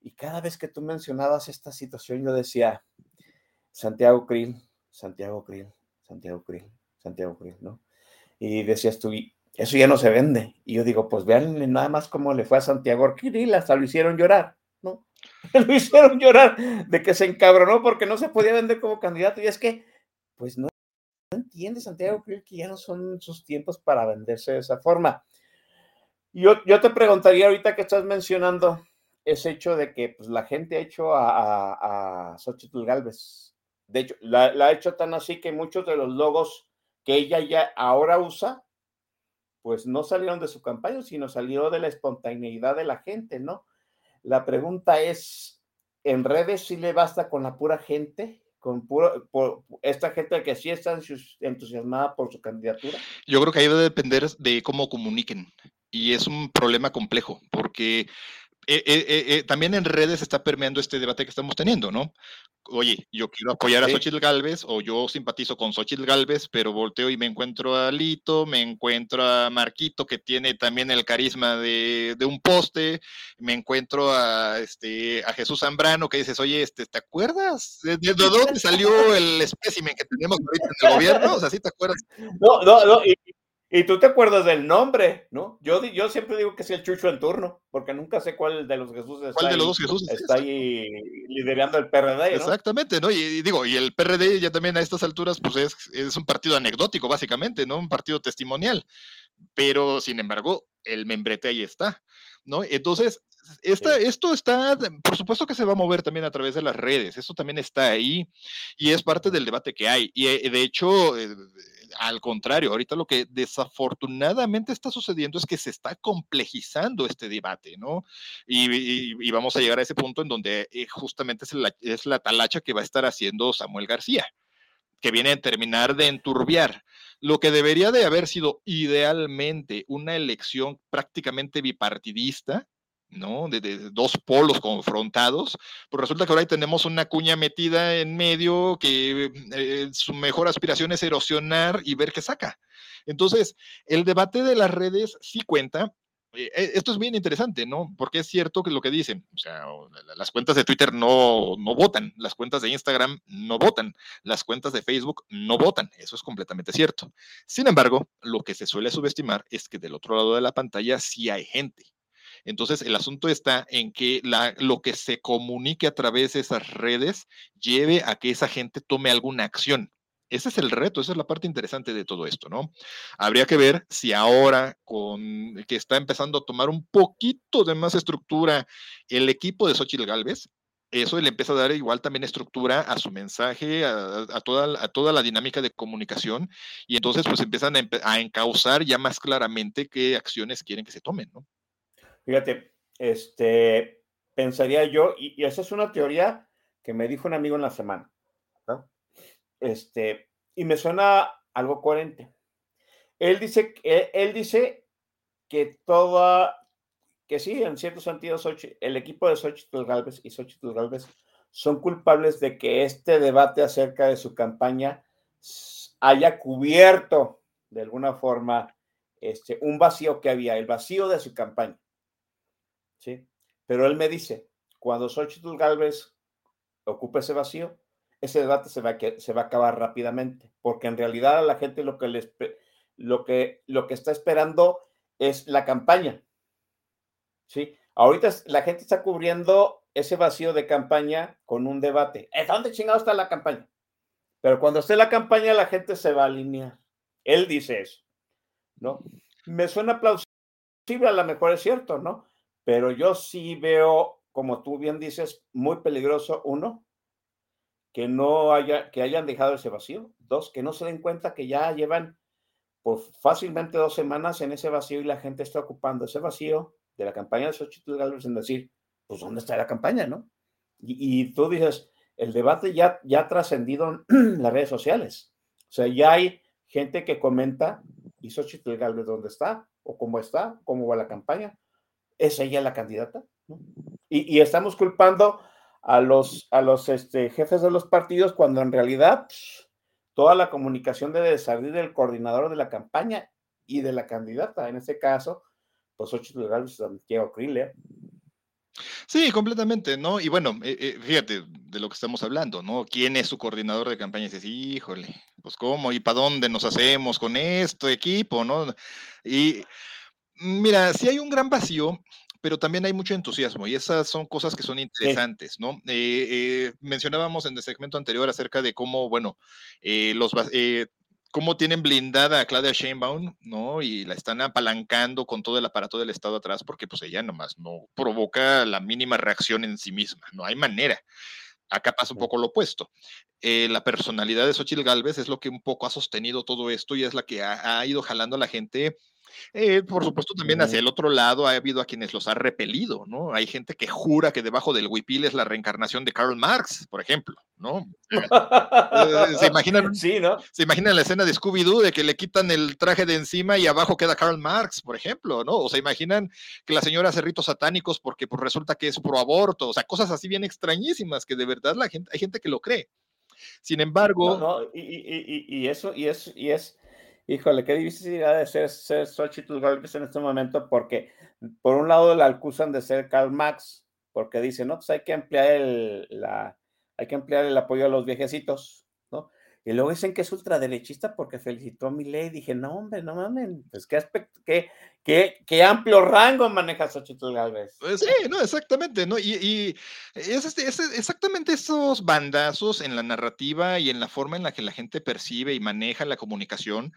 Y cada vez que tú mencionabas esta situación, yo decía, Santiago Krill, Santiago Krill, Santiago Krill, Santiago Krill, ¿no? Y decías tú, eso ya no se vende. Y yo digo, pues vean nada más cómo le fue a Santiago Orquídea, hasta lo hicieron llorar, ¿no? lo hicieron llorar de que se encabronó porque no se podía vender como candidato. Y es que, pues no, entiende Santiago que ya no son sus tiempos para venderse de esa forma. Yo, yo te preguntaría ahorita que estás mencionando ese hecho de que pues, la gente ha hecho a, a, a Xochitl Galvez. De hecho, la ha hecho tan así que muchos de los logos que ella ya ahora usa pues no salieron de su campaña, sino salió de la espontaneidad de la gente, ¿no? La pregunta es, ¿en redes sí le basta con la pura gente? con puro, por esta gente que sí está entusiasmada por su candidatura?
Yo creo que ahí debe depender de cómo comuniquen. Y es un problema complejo, porque eh, eh, eh, también en redes está permeando este debate que estamos teniendo, ¿no? Oye, yo quiero apoyar a Xochitl Galvez o yo simpatizo con Xochitl Galvez, pero volteo y me encuentro a Lito, me encuentro a Marquito que tiene también el carisma de, un poste, me encuentro a, este, a Jesús Zambrano que dices, oye, este, ¿te acuerdas? ¿De, dónde salió el espécimen que tenemos ahorita en el gobierno? O sea, ¿sí te acuerdas?
No, no, no, y, Y tú te acuerdas del nombre, ¿no? Yo, yo siempre digo que es el Chucho en turno, porque nunca sé cuál de los Jesús está,
¿Cuál de los dos
ahí,
Jesús
está ahí liderando el PRD, ¿no?
Exactamente, ¿no? Y, y, digo, y el PRD ya también a estas alturas, pues es, es un partido anecdótico, básicamente, ¿no? Un partido testimonial. Pero, sin embargo, el membrete ahí está, ¿no? Entonces, esta, sí. esto está, por supuesto que se va a mover también a través de las redes, eso también está ahí y es parte del debate que hay. Y eh, de hecho, eh, al contrario, ahorita lo que desafortunadamente está sucediendo es que se está complejizando este debate, ¿no? Y, vamos a llegar a ese punto en donde eh, justamente es la, es la talacha que va a estar haciendo Samuel García que viene a terminar de enturbiar lo que debería de haber sido idealmente una elección prácticamente bipartidista, ¿no? De, dos polos confrontados, pues resulta que ahora tenemos una cuña metida en medio que eh, su mejor aspiración es erosionar y ver qué saca. Entonces, el debate de las redes sí cuenta, eh, esto es bien interesante, ¿no? Porque es cierto que lo que dicen, o sea, las cuentas de Twitter no, no votan, las cuentas de Instagram no votan, las cuentas de Facebook no votan, eso es completamente cierto. Sin embargo, lo que se suele subestimar es que del otro lado de la pantalla sí hay gente. Entonces, el asunto está en que lo que se comunique a través de esas redes lleve a que esa gente tome alguna acción. Ese es el reto, esa es la parte interesante de todo esto, ¿no? Habría que ver si ahora, con que está empezando a tomar un poquito de más estructura el equipo de Xochitl Galvez, eso le empieza a dar igual también estructura a su mensaje, a, a, toda, a toda la dinámica de comunicación, y entonces pues empiezan a, a encauzar ya más claramente qué acciones quieren que se tomen, ¿no?
Fíjate, este, pensaría yo, y, esa es una teoría que me dijo un amigo en la semana. Este, y me suena algo coherente. Él dice, él, él dice que toda, que sí, en cierto sentido, el equipo de Xochitl Galvez y Xochitl Galvez son culpables de que este debate acerca de su campaña haya cubierto de alguna forma este, un vacío que había, el vacío de su campaña. ¿Sí? Pero él me dice, cuando Xochitl Galvez ocupe ese vacío, ese debate se va, a, se va a acabar rápidamente, porque en realidad a la gente lo que, lo que, lo que está esperando es la campaña. ¿Sí? Ahorita la gente está cubriendo ese vacío de campaña con un debate. ¿Dónde chingado está la campaña? Pero cuando esté la campaña, la gente se va a alinear. Él dice eso, ¿no? Me suena plausible, a lo mejor es cierto, ¿no? Pero yo sí veo, como tú bien dices, muy peligroso, uno, que no haya, que hayan dejado ese vacío. Dos, que no se den cuenta que ya llevan pues, fácilmente dos semanas en ese vacío y la gente está ocupando ese vacío de la campaña de Xochitl Galvez en decir, pues, ¿dónde está la campaña, no? Y, tú dices, el debate ya, ya ha trascendido en las redes sociales. O sea, ya hay gente que comenta, ¿y Xochitl Galvez dónde está? ¿O cómo está? ¿Cómo va la campaña? ¿Es ella la candidata? Y, y estamos culpando a los, a los este, jefes de los partidos cuando en realidad pff, toda la comunicación debe salir del coordinador de la campaña y de la candidata. En este caso, pues Xochitl Galvez Santiago Kriller.
Sí, completamente, ¿no? Y bueno, eh, eh, fíjate de lo que estamos hablando, ¿no? ¿Quién es su coordinador de campaña? Y dices, híjole, pues cómo y para dónde nos hacemos con esto, equipo, ¿no? Y mira, si hay un gran vacío, pero también hay mucho entusiasmo y esas son cosas que son interesantes, sí. ¿no? Eh, eh, mencionábamos en el segmento anterior acerca de cómo, bueno, eh, los cómo tienen blindada a Claudia Sheinbaum, ¿no? Y la están apalancando con todo el aparato del Estado atrás porque pues ella nomás no provoca la mínima reacción en sí misma, no hay manera. Acá pasa un poco lo opuesto. Eh, la personalidad de Xochitl Galvez es lo que un poco ha sostenido todo esto y es la que ha, ha ido jalando a la gente eh, por supuesto, también hacia el otro lado ha habido a quienes los ha repelido, ¿no? Hay gente que jura que debajo del huipil es la reencarnación de Karl Marx, por ejemplo, ¿no? Eh, ¿Se imaginan?
Sí, ¿no?
¿Se imaginan la escena de Scooby-Doo de que le quitan el traje de encima y abajo queda Karl Marx, por ejemplo, ¿no? O se imaginan que la señora hace ritos satánicos porque pues, resulta que es pro aborto, o sea, cosas así bien extrañísimas que de verdad la gente, hay gente que lo cree. Sin embargo.
No, no, y, y, y, y, eso, y es, y es híjole, qué difícil de ser, ser Xochitl Galvez en este momento, porque por un lado la acusan de ser Karl Marx, porque dicen, no, pues hay que emplear el, hay que emplear el apoyo a los viejecitos, ¿no? Y luego dicen que es ultraderechista porque felicitó a mi ley. Dije, no, hombre, no mames, pues qué aspecto, qué, qué, qué amplio rango maneja Xochitl Galvez.
Pues sí, no, exactamente, ¿no? Y, y es, este, es exactamente esos bandazos en la narrativa y en la forma en la que la gente percibe y maneja la comunicación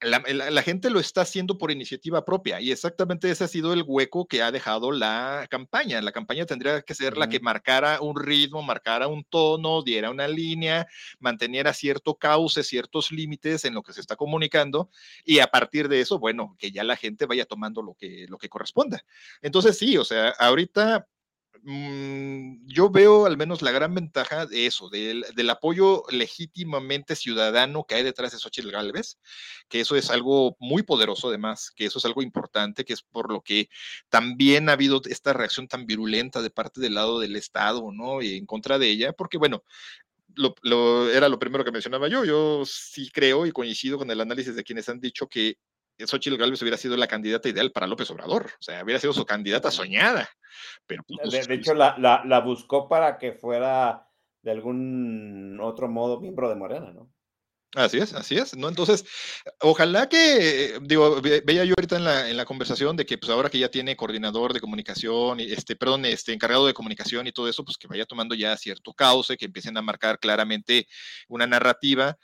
la, gente lo está haciendo por iniciativa propia y exactamente ese ha sido el hueco que ha dejado la campaña. La campaña tendría que ser la que marcara un ritmo, marcara un tono, diera una línea, manteniera cierto cauce, ciertos límites en lo que se está comunicando y a partir de eso, bueno, que ya la gente vaya tomando lo que, lo que corresponda. Entonces sí, o sea, ahorita Mm, yo veo al menos la gran ventaja de eso, del, apoyo legítimamente ciudadano que hay detrás de Xochitl Galvez, que eso es algo muy poderoso además, que eso es algo importante, que es por lo que también ha habido esta reacción tan virulenta de parte del lado del Estado, ¿no? Y en contra de ella, porque bueno, lo, era lo primero que mencionaba yo. Yo sí creo y coincido con el análisis de quienes han dicho que Xochitl Galvez hubiera sido la candidata ideal para López Obrador, o sea, hubiera sido su candidata soñada. Pero,
pues, de, hecho, la, la, buscó para que fuera de algún otro modo miembro de Morena, ¿no?
Así es, así es, ¿no? Entonces, ojalá que, digo, veía yo ahorita en la, en la conversación de que pues ahora que ya tiene coordinador de comunicación, este, perdón, este encargado de comunicación y todo eso, pues que vaya tomando ya cierto cauce, que empiecen a marcar claramente una narrativa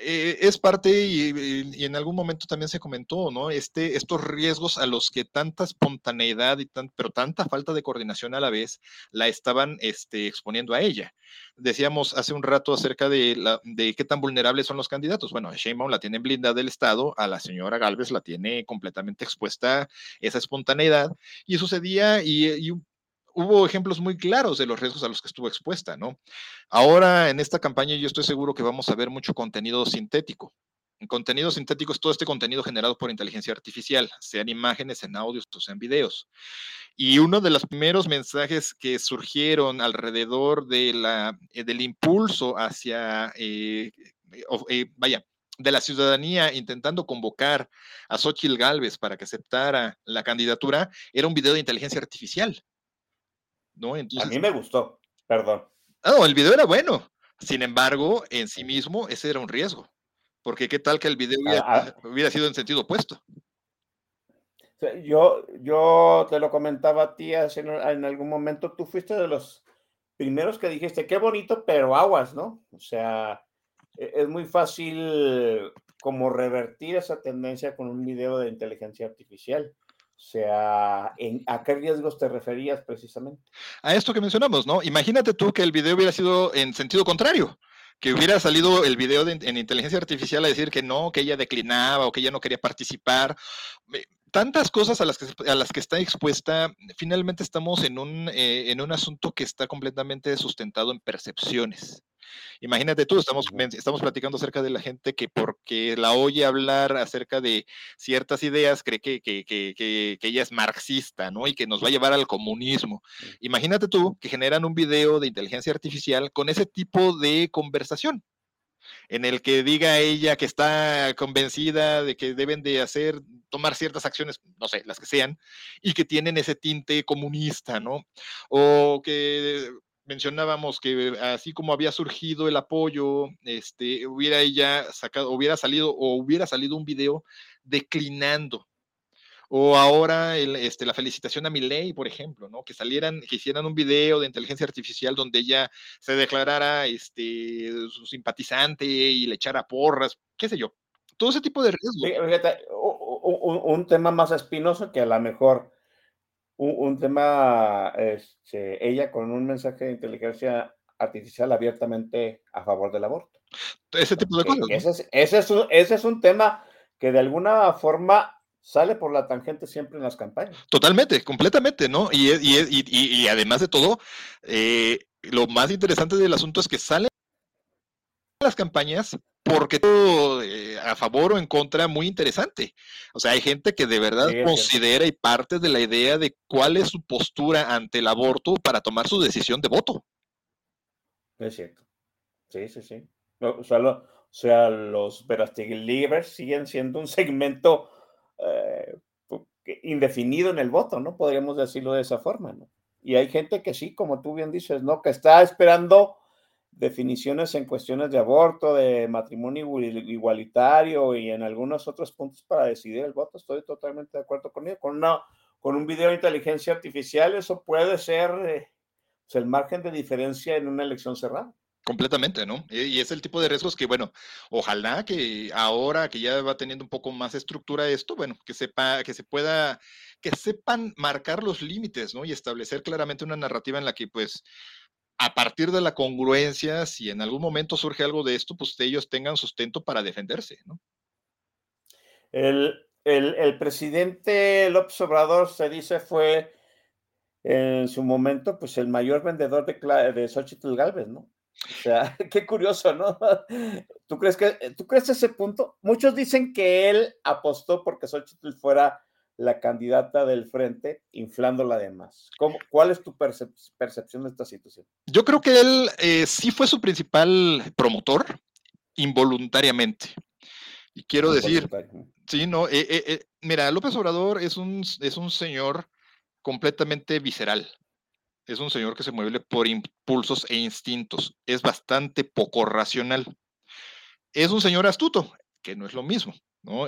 eh, es parte y, en algún momento también se comentó, ¿no? Este, estos riesgos a los que tanta espontaneidad y tan, pero tanta falta de coordinación a la vez la estaban este, exponiendo a ella. Decíamos hace un rato acerca de, la, de qué tan vulnerables son los candidatos. Bueno, Sheinbaum la tiene blindada del Estado, a la señora Galvez la tiene completamente expuesta esa espontaneidad y sucedía y, y hubo ejemplos muy claros de los riesgos a los que estuvo expuesta, ¿no? Ahora en esta campaña yo estoy seguro que vamos a ver mucho contenido sintético. En contenido sintético es todo este contenido generado por inteligencia artificial, sean imágenes, en audios o sean videos. Y uno de los primeros mensajes que surgieron alrededor eh, del impulso hacia, eh, eh, vaya, de la ciudadanía intentando convocar a Xochitl Galvez para que aceptara la candidatura, era un video de inteligencia artificial
a mí me gustó, perdón.
Ah, no, el video era bueno. Sin embargo, en sí mismo, ese era un riesgo. Porque qué tal que el video hubiera, ah, ah. sido en sentido opuesto.
Yo, yo te lo comentaba a ti en algún momento, tú fuiste de los primeros que dijiste, qué bonito, pero aguas, ¿no? O sea, e, es muy fácil como revertir esa tendencia con un video de inteligencia artificial. O sea, ¿a qué riesgos te referías precisamente?
A esto que mencionamos, ¿no? Imagínate tú que el video hubiera sido en sentido contrario, que hubiera salido el video en inteligencia artificial a decir que no, que ella declinaba o que ella no quería participar. Tantas cosas a las que, a las que está expuesta, finalmente estamos en un, eh, en un asunto que está completamente sustentado en percepciones. Imagínate tú, estamos, estamos platicando acerca de la gente que porque la oye hablar acerca de ciertas ideas cree que, que, que, que, ella es marxista, ¿no? Y que nos va a llevar al comunismo. Imagínate tú que generan un video de inteligencia artificial con ese tipo de conversación en el que diga ella que está convencida de que deben de hacer, tomar ciertas acciones, no sé, las que sean, y que tienen ese tinte comunista, ¿no? O que mencionábamos que así como había surgido el apoyo, este, hubiera ella sacado, hubiera salido o hubiera salido un video declinando. O ahora este, la felicitación a Milei, por ejemplo, ¿no? Que salieran, que hicieran un video de inteligencia artificial donde ella se declarara este, su simpatizante y le echara porras, qué sé yo. Todo ese tipo de riesgos.
un tema más espinoso que a lo mejor un, tema, este, ella con un mensaje de inteligencia artificial abiertamente a favor del aborto.
Ese tipo de cosas.
Ese, es, ese, es un, tema que de alguna forma sale por la tangente siempre en las campañas.
Totalmente, completamente, ¿no? Y, y, y, y además de todo, eh, lo más interesante del asunto es que sale las campañas porque todo eh, a favor o en contra muy interesante. O sea, hay gente que de verdad considera y parte de la idea de cuál es su postura ante el aborto para tomar su decisión de voto.
Es cierto. Sí, sí, sí. O sea, o sea los Verastigilivers siguen siendo un segmento eh, indefinido en el voto, ¿no? Podríamos decirlo de esa forma, ¿no? Y hay gente que sí, como tú bien dices, ¿no? Que está esperando definiciones en cuestiones de aborto, de matrimonio igualitario y en algunos otros puntos para decidir el voto. Estoy totalmente de acuerdo con ello. Con, una, con un video de inteligencia artificial, eso puede ser eh, pues, el margen de diferencia en una elección cerrada.
Completamente, ¿no? Y es el tipo de riesgos que, bueno, ojalá que ahora que ya va teniendo un poco más estructura esto, bueno, que sepa, que se pueda, que sepan marcar los límites, ¿no? Y establecer claramente una narrativa en la que, pues, a partir de la congruencia, si en algún momento surge algo de esto, pues ellos tengan sustento para defenderse, ¿no?
El, presidente López Obrador se dice fue en su momento, pues el mayor vendedor de, de Xochitl Galvez, ¿no? O sea, qué curioso, ¿no? ¿Tú crees que tú crees ese punto? Muchos dicen que él apostó porque Xochitl fuera la candidata del frente, inflándola de más. ¿Cuál es tu percepción de esta situación?
Yo creo que él eh, sí fue su principal promotor, involuntariamente. Y quiero decir, sí, no, eh, eh, mira, López Obrador es un, es un señor completamente visceral. Es un señor que se mueve por impulsos e instintos. Es bastante poco racional. Es un señor astuto, que no es lo mismo.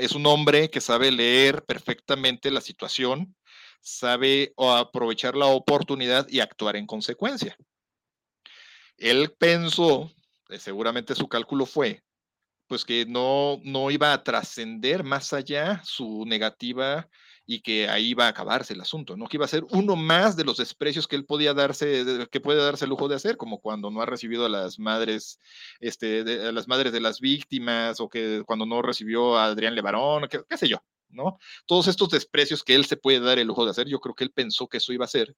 Es un hombre que sabe leer perfectamente la situación, sabe aprovechar la oportunidad y actuar en consecuencia. Él pensó, eh, seguramente su cálculo fue, pues que no, no iba a trascender más allá su negativa y que ahí iba a acabarse el asunto, ¿no? Que iba a ser uno más de los desprecios que él podía darse, que puede darse el lujo de hacer, como cuando no ha recibido a las madres, este, a las madres de las víctimas, o que cuando no recibió a Adrián Levarón, qué, qué sé yo, ¿no? Todos estos desprecios que él se puede dar el lujo de hacer, yo creo que él pensó que eso iba a ser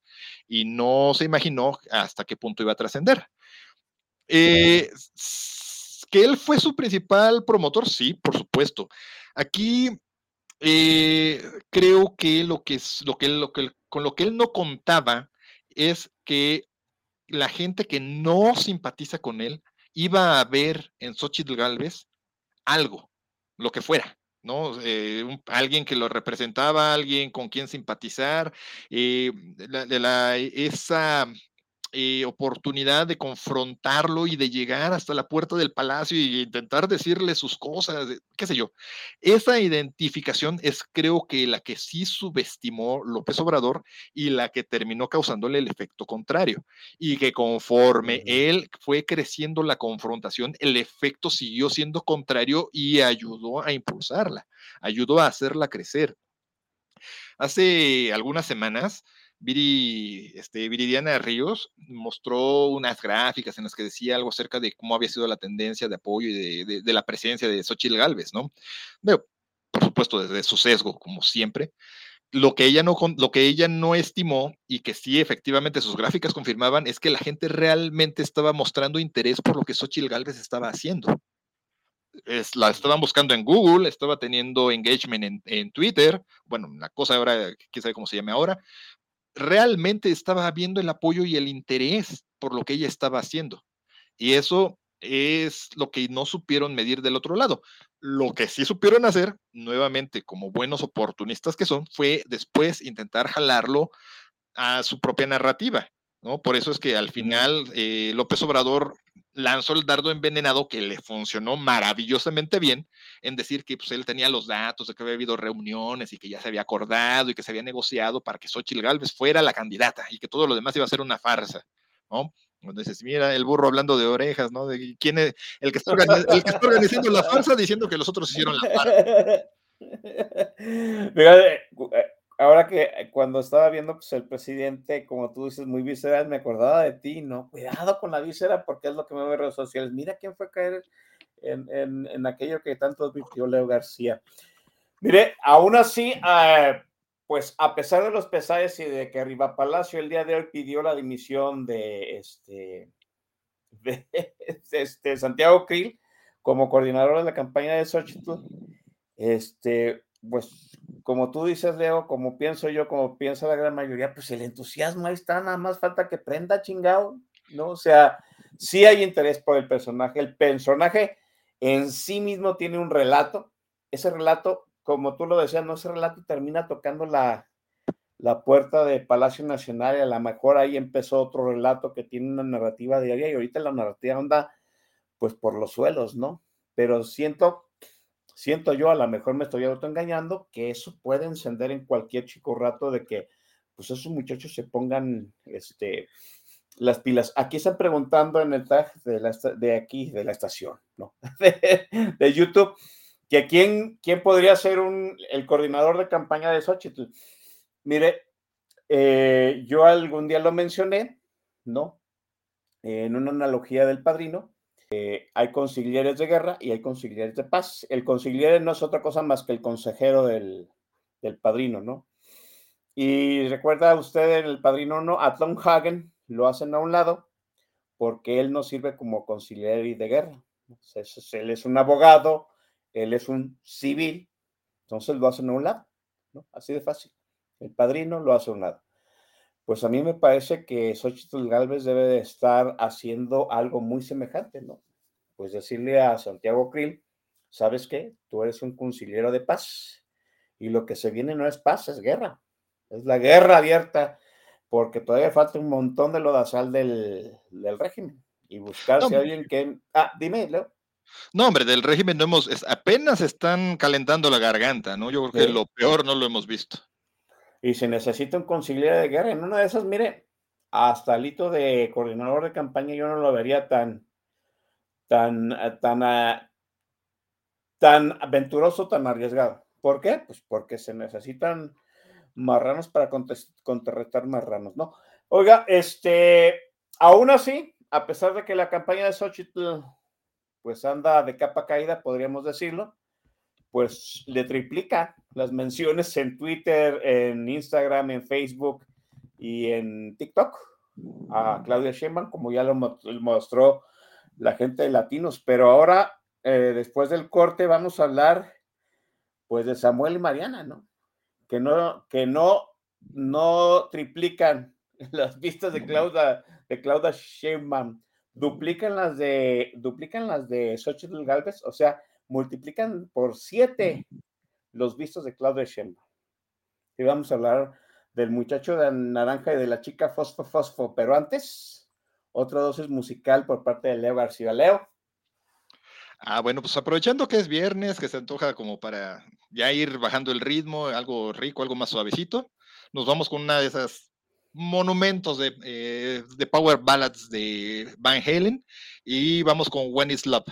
y no se imaginó hasta qué punto iba a trascender. Eh, que él fue su principal promotor, sí, por supuesto. Aquí eh, creo que lo que lo que, lo que con lo que él no contaba es que la gente que no simpatiza con él iba a ver en Xochitl Galvez algo, lo que fuera, ¿no? Eh, alguien que lo representaba, alguien con quien simpatizar, eh, la, esa eh, oportunidad de confrontarlo y de llegar hasta la puerta del palacio y intentar decirle sus cosas, qué sé yo. Esa identificación es creo que la que sí subestimó López Obrador y la que terminó causándole el efecto contrario. Y que conforme él fue creciendo la confrontación, el efecto siguió siendo contrario y ayudó a impulsarla, ayudó a hacerla crecer. Hace algunas semanas, Viri, este, Viridiana Ríos mostró unas gráficas en las que decía algo acerca de cómo había sido la tendencia de apoyo y de, la presencia de Xochitl Galvez, ¿no? por supuesto, desde su sesgo, como siempre. Lo que, ella no, lo que ella no estimó y que sí efectivamente sus gráficas confirmaban es que la gente realmente estaba mostrando interés por lo que Xochitl Galvez estaba haciendo. Es, la estaban buscando en Google, estaba teniendo engagement en, en, Twitter, bueno, la cosa ahora, quién sabe cómo se llame ahora, realmente estaba viendo el apoyo y el interés por lo que ella estaba haciendo. Y eso es lo que no supieron medir del otro lado. Lo que sí supieron hacer, nuevamente, como buenos oportunistas que son, fue después intentar jalarlo a su propia narrativa. ¿no? Por eso es que al final eh, López Obrador lanzó el dardo envenenado que le funcionó maravillosamente bien en decir que pues, él tenía los datos de que había habido reuniones y que ya se había acordado y que se había negociado para que Xochitl Galvez fuera la candidata y que todo lo demás iba a ser una farsa, ¿no? Entonces, mira, el burro hablando de orejas, ¿no? De quién es el que está, el que está organizando la farsa diciendo que los otros hicieron la farsa.
ahora que eh, cuando estaba viendo pues, el presidente, como tú dices, muy visceral, me acordaba de ti, ¿no? Cuidado con la víscera porque es lo que me ve en redes sociales. Mira quién fue a caer en, en, aquello que tanto advirtió Leo García. Mire, aún así, eh, pues a pesar de los pesares y de que Arriba Palacio el día de hoy pidió la dimisión de este, de, este Santiago Krill como coordinador de la campaña de Xochitl, este, pues como tú dices, Leo, como pienso yo, como piensa la gran mayoría, pues el entusiasmo ahí está, nada más falta que prenda chingado, ¿no? O sea, sí hay interés por el personaje, el personaje en sí mismo tiene un relato, ese relato, como tú lo decías, no ese relato termina tocando la, la puerta de Palacio Nacional y a lo mejor ahí empezó otro relato que tiene una narrativa diaria y ahorita la narrativa anda pues por los suelos, ¿no? Pero siento, siento yo, a lo mejor me estoy autoengañando, que eso puede encender en cualquier chico rato de que pues esos muchachos se pongan este, las pilas. Aquí están preguntando en el tag de, la, de aquí, de la estación, ¿no? De, YouTube, que quién, quién podría ser un, el coordinador de campaña de Xochitl. Mire, eh, yo algún día lo mencioné, ¿no? En una analogía del padrino, eh, hay consiglieres de guerra y hay consiglieres de paz. El consigliere no es otra cosa más que el consejero del, del padrino, ¿no? Y recuerda usted el padrino, ¿no? A Tom Hagen lo hacen a un lado porque él no sirve como consigliere de guerra. Él es un abogado, él es un civil, entonces lo hacen a un lado, ¿no? Así de fácil. El padrino lo hace a un lado. Pues a mí me parece que Xochitl Galvez debe de estar haciendo algo muy semejante, ¿no? Pues decirle a Santiago Krill, ¿sabes qué? Tú eres un conciliero de paz y lo que se viene no es paz, es guerra. Es la guerra abierta porque todavía falta un montón de lodazal del, del régimen y buscarse a alguien que... Ah, dime, Leo.
No, hombre, del régimen no hemos, apenas están calentando la garganta, ¿no? Yo creo que lo peor no lo hemos visto
y se necesita un conciliar de guerra. En una de esas, mire, hasta el hito de coordinador de campaña yo no lo vería tan, tan, tan, eh, tan aventuroso, tan arriesgado. ¿Por qué? Pues porque se necesitan marranos para contrarrestar marranos, ¿no? Oiga, este, aún así, a pesar de que la campaña de Xochitl pues anda de capa caída, podríamos decirlo, pues le triplica las menciones en Twitter, en Instagram, en Facebook y en TikTok a Claudia Sheinbaum, como ya lo mostró la gente de Latinos. Pero ahora, eh, después del corte, vamos a hablar pues de Samuel y Mariana, ¿no? Que no, que no, no triplican las vistas de Claudia, de Claudia Sheinbaum, duplican las de, duplican las de Xochitl Galvez, o sea, multiplican por siete los vistos de Claudia Sheinbaum. Y vamos a hablar del muchacho de naranja y de la chica fosfo fosfo, pero antes, otra dosis musical por parte de Leo García. Leo.
Ah, bueno, pues aprovechando que es viernes, que se antoja como para ya ir bajando el ritmo, algo rico, algo más suavecito, nos vamos con una de esas monumentos de, eh, de power ballads de Van Halen y vamos con When It's Love.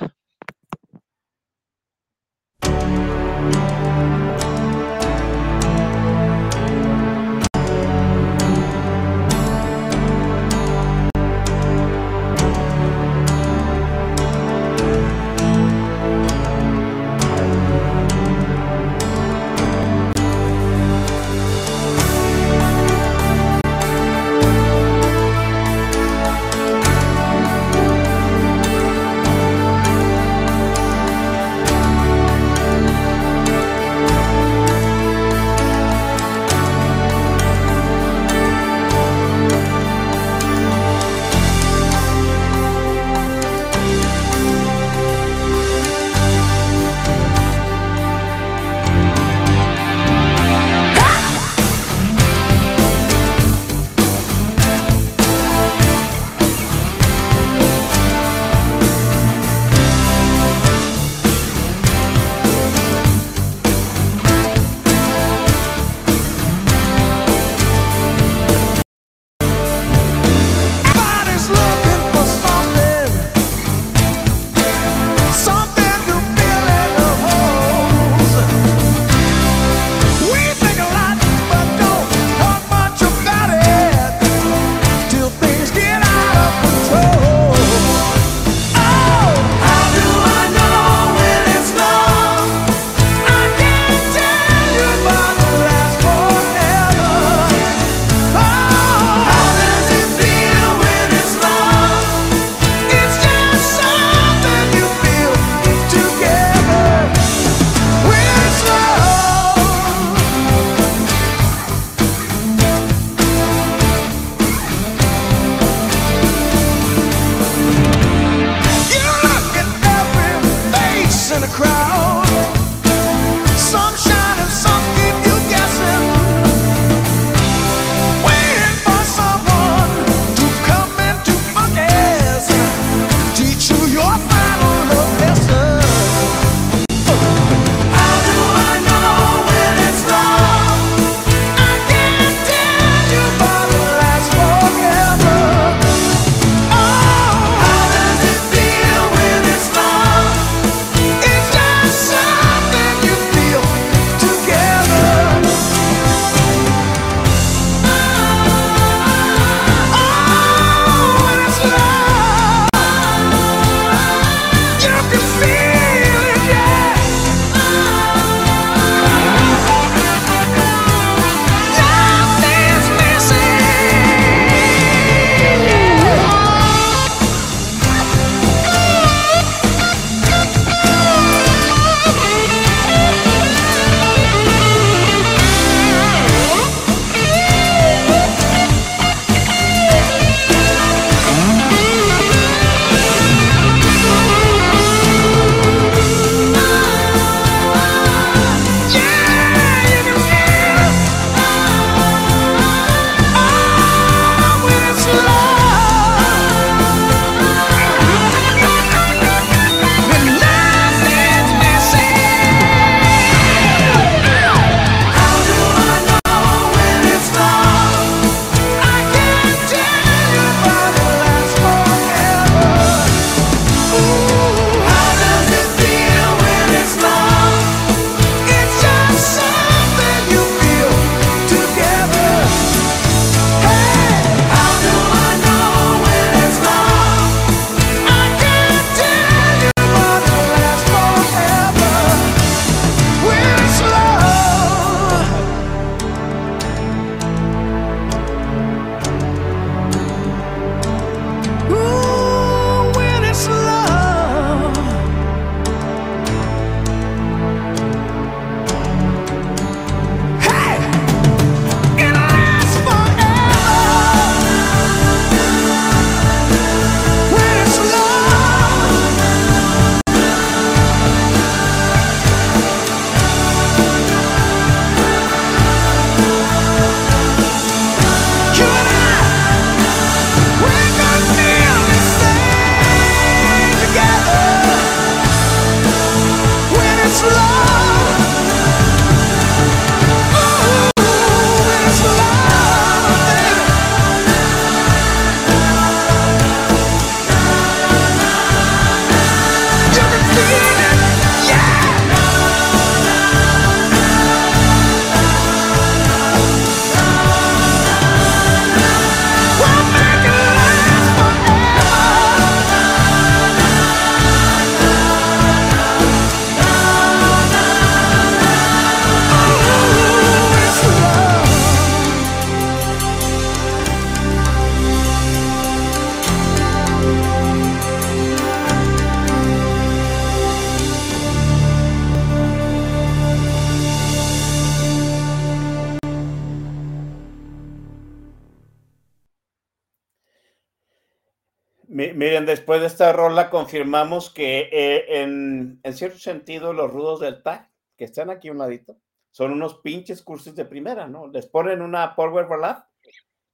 Después de esta rola confirmamos que eh, en, cierto sentido los rudos del TAC, que están aquí a un ladito, son unos pinches cursos de primera, ¿no? Les ponen una Power Ballad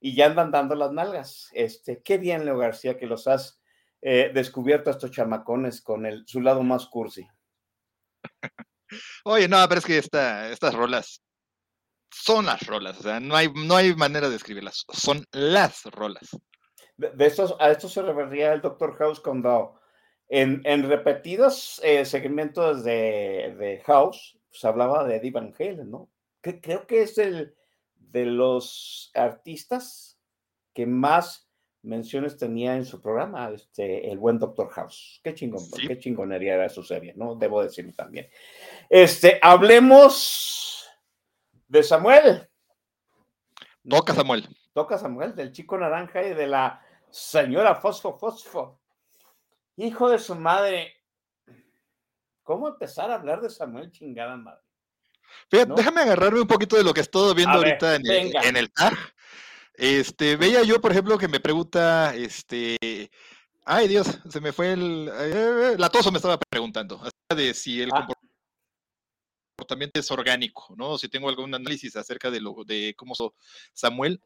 y ya andan dando las nalgas. Este, qué bien, Leo García, que los has eh, descubierto a estos chamacones con su lado más cursi.
Oye, no, pero es que esta, estas rolas son las rolas, o sea, no hay, no hay manera de escribirlas, son las rolas.
De, estos, a esto se refería el Dr. House cuando en, en repetidos eh, segmentos de, de, House se pues, hablaba de Eddie Van Halen, ¿no? Que, creo que es el de los artistas que más menciones tenía en su programa, este, el buen Dr. House. Qué chingón, qué chingonería era su serie, ¿no? Debo decirlo también. Este, hablemos de Samuel.
Toca Samuel.
Toca Samuel, del chico naranja y de la señora Fosfo Fosfo. Hijo de su madre. ¿Cómo empezar a hablar de Samuel chingada madre?
Déjame agarrarme un poquito de lo que estoy viendo ahorita en, el, en el tag. Este, veía yo, por ejemplo, que me pregunta, este, ay Dios, se me fue el, eh, la toso me estaba preguntando, de si el ah. comportamiento es orgánico, ¿no? Si tengo algún análisis acerca de lo, de cómo Samuel.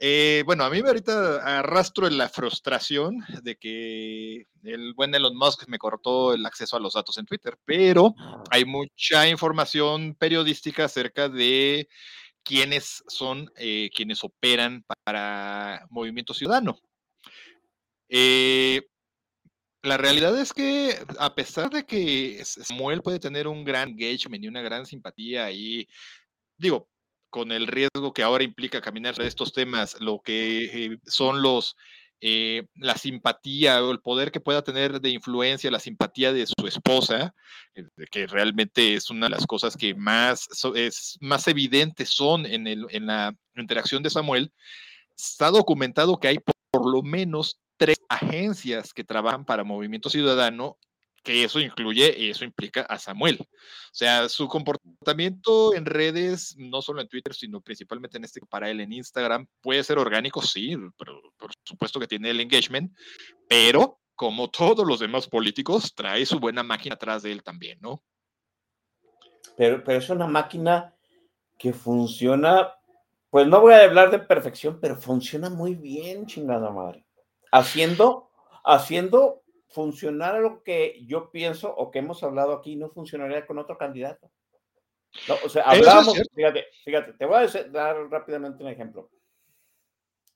Eh, bueno, a mí ahorita arrastro la frustración de que el buen Elon Musk me cortó el acceso a los datos en Twitter, pero hay mucha información periodística acerca de quiénes son eh, quienes operan para Movimiento Ciudadano. Eh, la realidad es que a pesar de que Samuel puede tener un gran engagement y una gran simpatía y digo, con el riesgo que ahora implica caminar de estos temas, lo que eh, son los, eh, la simpatía o el poder que pueda tener de influencia, la simpatía de su esposa, eh, que realmente es una de las cosas que más, es, más evidentes son en, el, en la interacción de Samuel, está documentado que hay por lo menos tres agencias que trabajan para Movimiento Ciudadano que eso incluye y eso implica a Samuel. O sea, su comportamiento en redes, no solo en Twitter, sino principalmente en este para él en Instagram, puede ser orgánico, sí, pero por supuesto que tiene el engagement, pero como todos los demás políticos, trae su buena máquina atrás de él también, ¿no?
Pero, pero es una máquina que funciona, pues no voy a hablar de perfección, pero funciona muy bien, chingada madre. Haciendo, haciendo funcionar lo que yo pienso o que hemos hablado aquí no funcionaría con otro candidato. o sea, hablamos, fíjate, fíjate, te voy a dar rápidamente un ejemplo.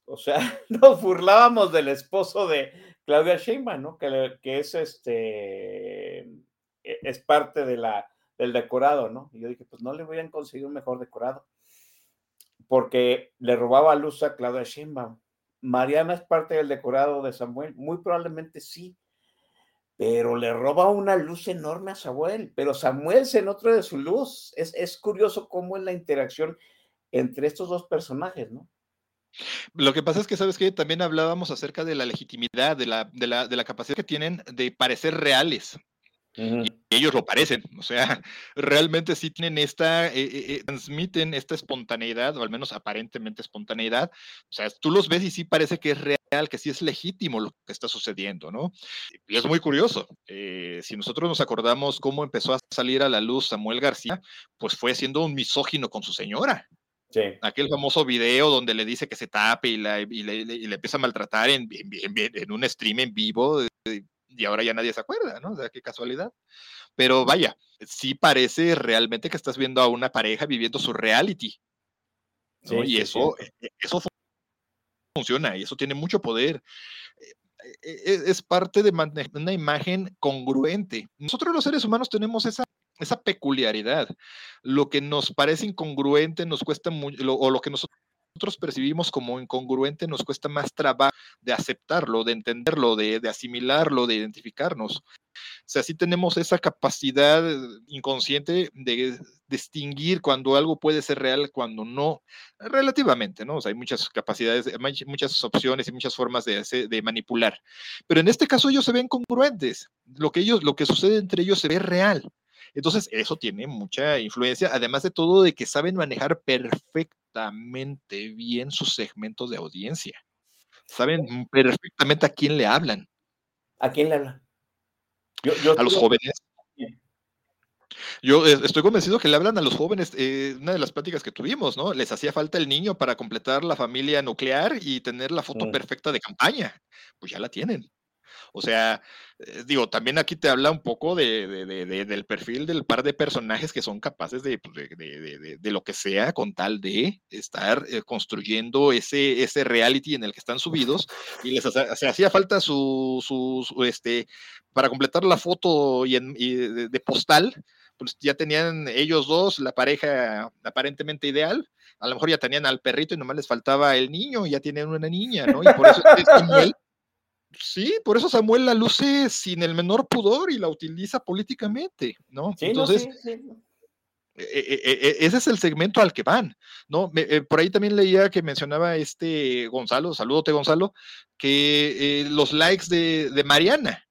O sea, nos burlábamos del esposo de Claudia Sheinbaum, ¿no? Que, que es este, e, es parte de la, del decorado, ¿no? Y yo dije, pues no le voy a conseguir un mejor decorado. Porque le robaba luz a Claudia Sheinbaum. Mariana es parte del decorado de Samuel. Muy probablemente sí pero le roba una luz enorme a Samuel, pero Samuel se nutre de su luz. Es, es curioso cómo es la interacción entre estos dos personajes, ¿no?
Lo que pasa es que, ¿sabes que También hablábamos acerca de la legitimidad, de la, de la, de la capacidad que tienen de parecer reales. Y ellos lo parecen, o sea, realmente sí tienen esta, eh, eh, eh, transmiten esta espontaneidad, o al menos aparentemente espontaneidad. O sea, tú los ves y sí parece que es real, que sí es legítimo lo que está sucediendo, ¿no? Y es muy curioso. si nosotros nos acordamos cómo empezó a salir a la luz Samuel García, pues fue siendo un misógino con su señora. Sí. Aquel famoso video donde le dice que se tape y, la, y, le, le, empieza a maltratar en, en, en, un stream en vivo y ahora ya nadie se acuerda, ¿no? O sea, qué casualidad. Pero vaya, sí parece realmente que estás viendo a una pareja viviendo su reality. y eso, e, e, eso funciona y eso tiene mucho poder. E, es parte de una imagen congruente. Nosotros los seres humanos tenemos esa, esa peculiaridad. Lo que nos parece incongruente nos cuesta mucho, o lo que nosotros percibimos como incongruente nos cuesta más trabajo de aceptarlo, de entenderlo, de, asimilarlo, de identificarnos. O sea, sí tenemos esa capacidad inconsciente de distinguir cuando algo puede ser real, cuando no, relativamente, ¿no? O sea, hay muchas capacidades, muchas opciones y muchas formas de, de manipular. Pero en este caso ellos se ven congruentes. Lo que ellos, lo que sucede entre ellos se ve real. Entonces, eso tiene mucha influencia, además de todo de que saben manejar perfectamente bien sus segmentos de audiencia. saben perfectamente a quién le hablan.
¿A quién le hablan?
A los jóvenes. Yo eh, estoy convencido que le hablan a los jóvenes, eh, una de las pláticas que tuvimos, ¿no? Les hacía falta el niño para completar la familia nuclear y tener la foto perfecta de campaña. Pues ya la tienen. O sea, eh, digo, también aquí te habla un poco de, del perfil del par de personajes que son capaces de, pues, de lo que sea con tal de estar construyendo ese, ese reality en el que están subidos y les hacía falta su, su, este, para completar la foto y, de, postal, pues ya tenían ellos dos la pareja aparentemente ideal. A lo mejor ya tenían al perrito y nomás les faltaba el niño, y ya tienen una niña, ¿no? Y por eso Samuel, sí, por eso Samuel la luce sin el menor pudor y la utiliza políticamente, ¿no? Entonces, e, e, e, ese es el segmento al que van, ¿no? Eh, por ahí también leía que mencionaba este Gonzalo, salúdote Gonzalo, que eh, los likes de, de Mariana,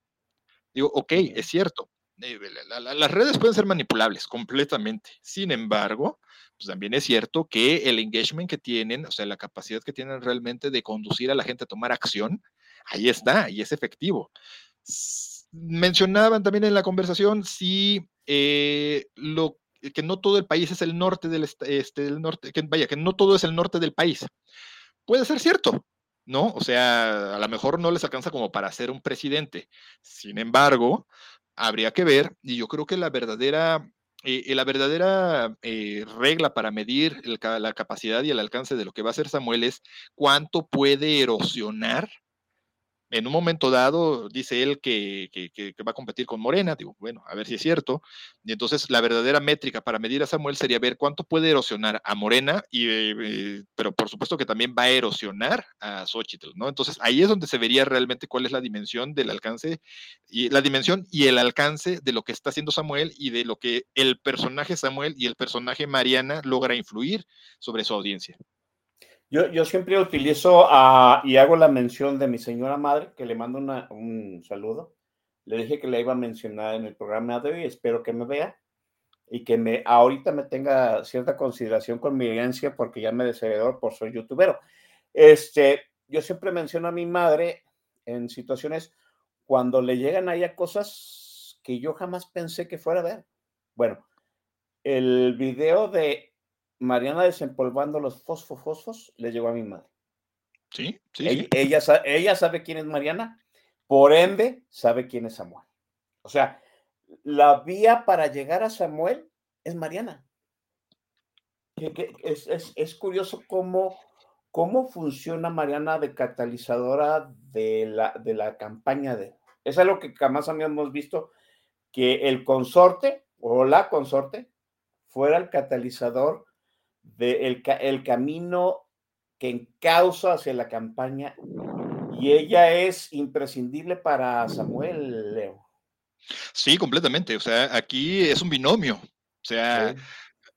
digo, ok, es cierto, eh, las redes pueden ser manipulables completamente. Sin embargo, pues también es cierto que el engagement que tienen, o sea, la capacidad que tienen realmente de conducir a la gente a tomar acción, ahí está y es efectivo. Mencionaban también en la conversación si eh, lo que no todo el país es el norte del este, norte, que vaya, que no todo es el norte del país. Puede ser cierto, ¿no? O sea, a lo mejor no les alcanza como para ser un presidente. Sin embargo, habría que ver, y yo creo que la verdadera, eh, la verdadera eh, regla para medir la capacidad y el alcance de lo que va a hacer Samuel es cuánto puede erosionar en un momento dado dice él que, va a competir con Morena, digo, bueno, a ver si es cierto. Y entonces la verdadera métrica para medir a Samuel sería ver cuánto puede erosionar a Morena, y, eh, pero por supuesto que también va a erosionar a Xochitl, ¿no? Entonces ahí es donde se vería realmente cuál es la dimensión del alcance, y la dimensión y el alcance de lo que está haciendo Samuel y de lo que el personaje Samuel y el personaje Mariana logra influir sobre su audiencia.
Yo, siempre utilizo y hago la mención de mi señora madre, que le mando un saludo. Le dije que le iba a mencionar en el programa de hoy, espero que me vea y que me ahorita me tenga cierta consideración con mi herencia porque ya me desheredó por ser youtubero. Este, yo siempre menciono a mi madre en situaciones cuando le llegan a cosas que yo jamás pensé que fuera a ver. Bueno, el video de Mariana desempolvando los fosfos le llegó a mi madre.
Sí, sí.
Ella, ella, sabe quién es Mariana, por ende sabe quién es Samuel. O sea, la vía para llegar a Samuel es Mariana. es, curioso cómo, cómo funciona Mariana de catalizadora de la, de la campaña de... Es algo que jamás habíamos visto, que el consorte o la consorte fuera el catalizador del el camino que encausa hacia la campaña y ella es imprescindible para Samuel Leo.
Sí, completamente. O sea, aquí es un binomio. O sea, eh,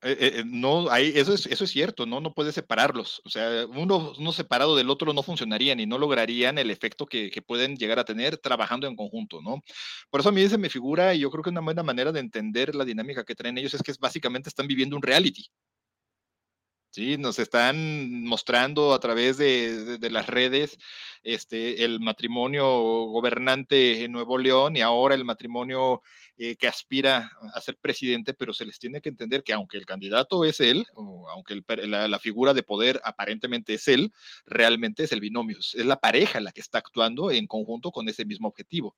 eh, no hay, eso es, eso es cierto, ¿no? No puedes separarlos. O sea, uno, uno separado del otro no funcionarían y no lograrían el efecto que, que, pueden llegar a tener trabajando en conjunto, ¿no? Por eso a mí se me figura, y yo creo que una buena manera de entender la dinámica que traen ellos es que es, básicamente están viviendo un reality. Sí, nos están mostrando a través de, las redes este, el matrimonio gobernante en Nuevo León y ahora el matrimonio eh, que aspira a ser presidente, pero se les tiene que entender que aunque el candidato es él, o aunque la, la, figura de poder aparentemente es él, realmente es el binomio, es la pareja la que está actuando en conjunto con ese mismo objetivo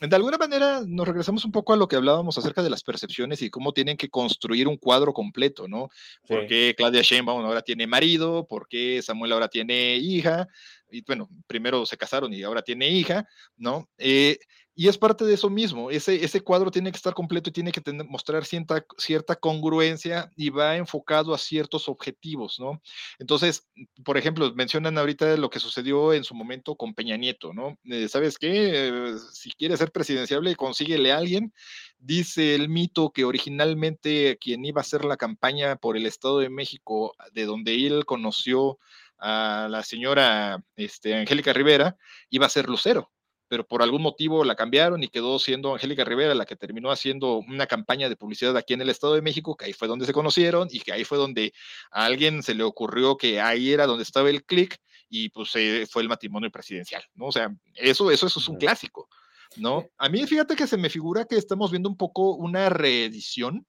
de alguna manera nos regresamos un poco a lo que hablábamos acerca de las percepciones y cómo tienen que construir un cuadro completo, ¿no? ¿Por qué Claudia Sheinbaum ahora tiene marido? ¿Por qué Samuel ahora tiene hija? Y bueno, primero se casaron y ahora tiene hija, ¿no? Eh, y es parte de eso mismo, ese, cuadro tiene que estar completo y tiene que mostrar cierta, congruencia y va enfocado a ciertos objetivos, ¿no? Entonces, por ejemplo, mencionan ahorita lo que sucedió en su momento con Peña Nieto, ¿no? Eh, ¿Sabes qué? si quieres ser presidenciable, consíguele a alguien. Dice el mito que originalmente quien iba a hacer la campaña por el Estado de México, de donde él conoció a la señora este, Angélica Rivera, iba a ser Lucero pero por algún motivo la cambiaron y quedó siendo Angélica Rivera la que terminó haciendo una campaña de publicidad aquí en el Estado de México, que ahí fue donde se conocieron y que ahí fue donde a alguien se le ocurrió que ahí era donde estaba el clic y pues fue el matrimonio presidencial, ¿no? O sea, eso, eso, eso es un clásico, ¿no? A mí fíjate que se me figura que estamos viendo un poco una reedición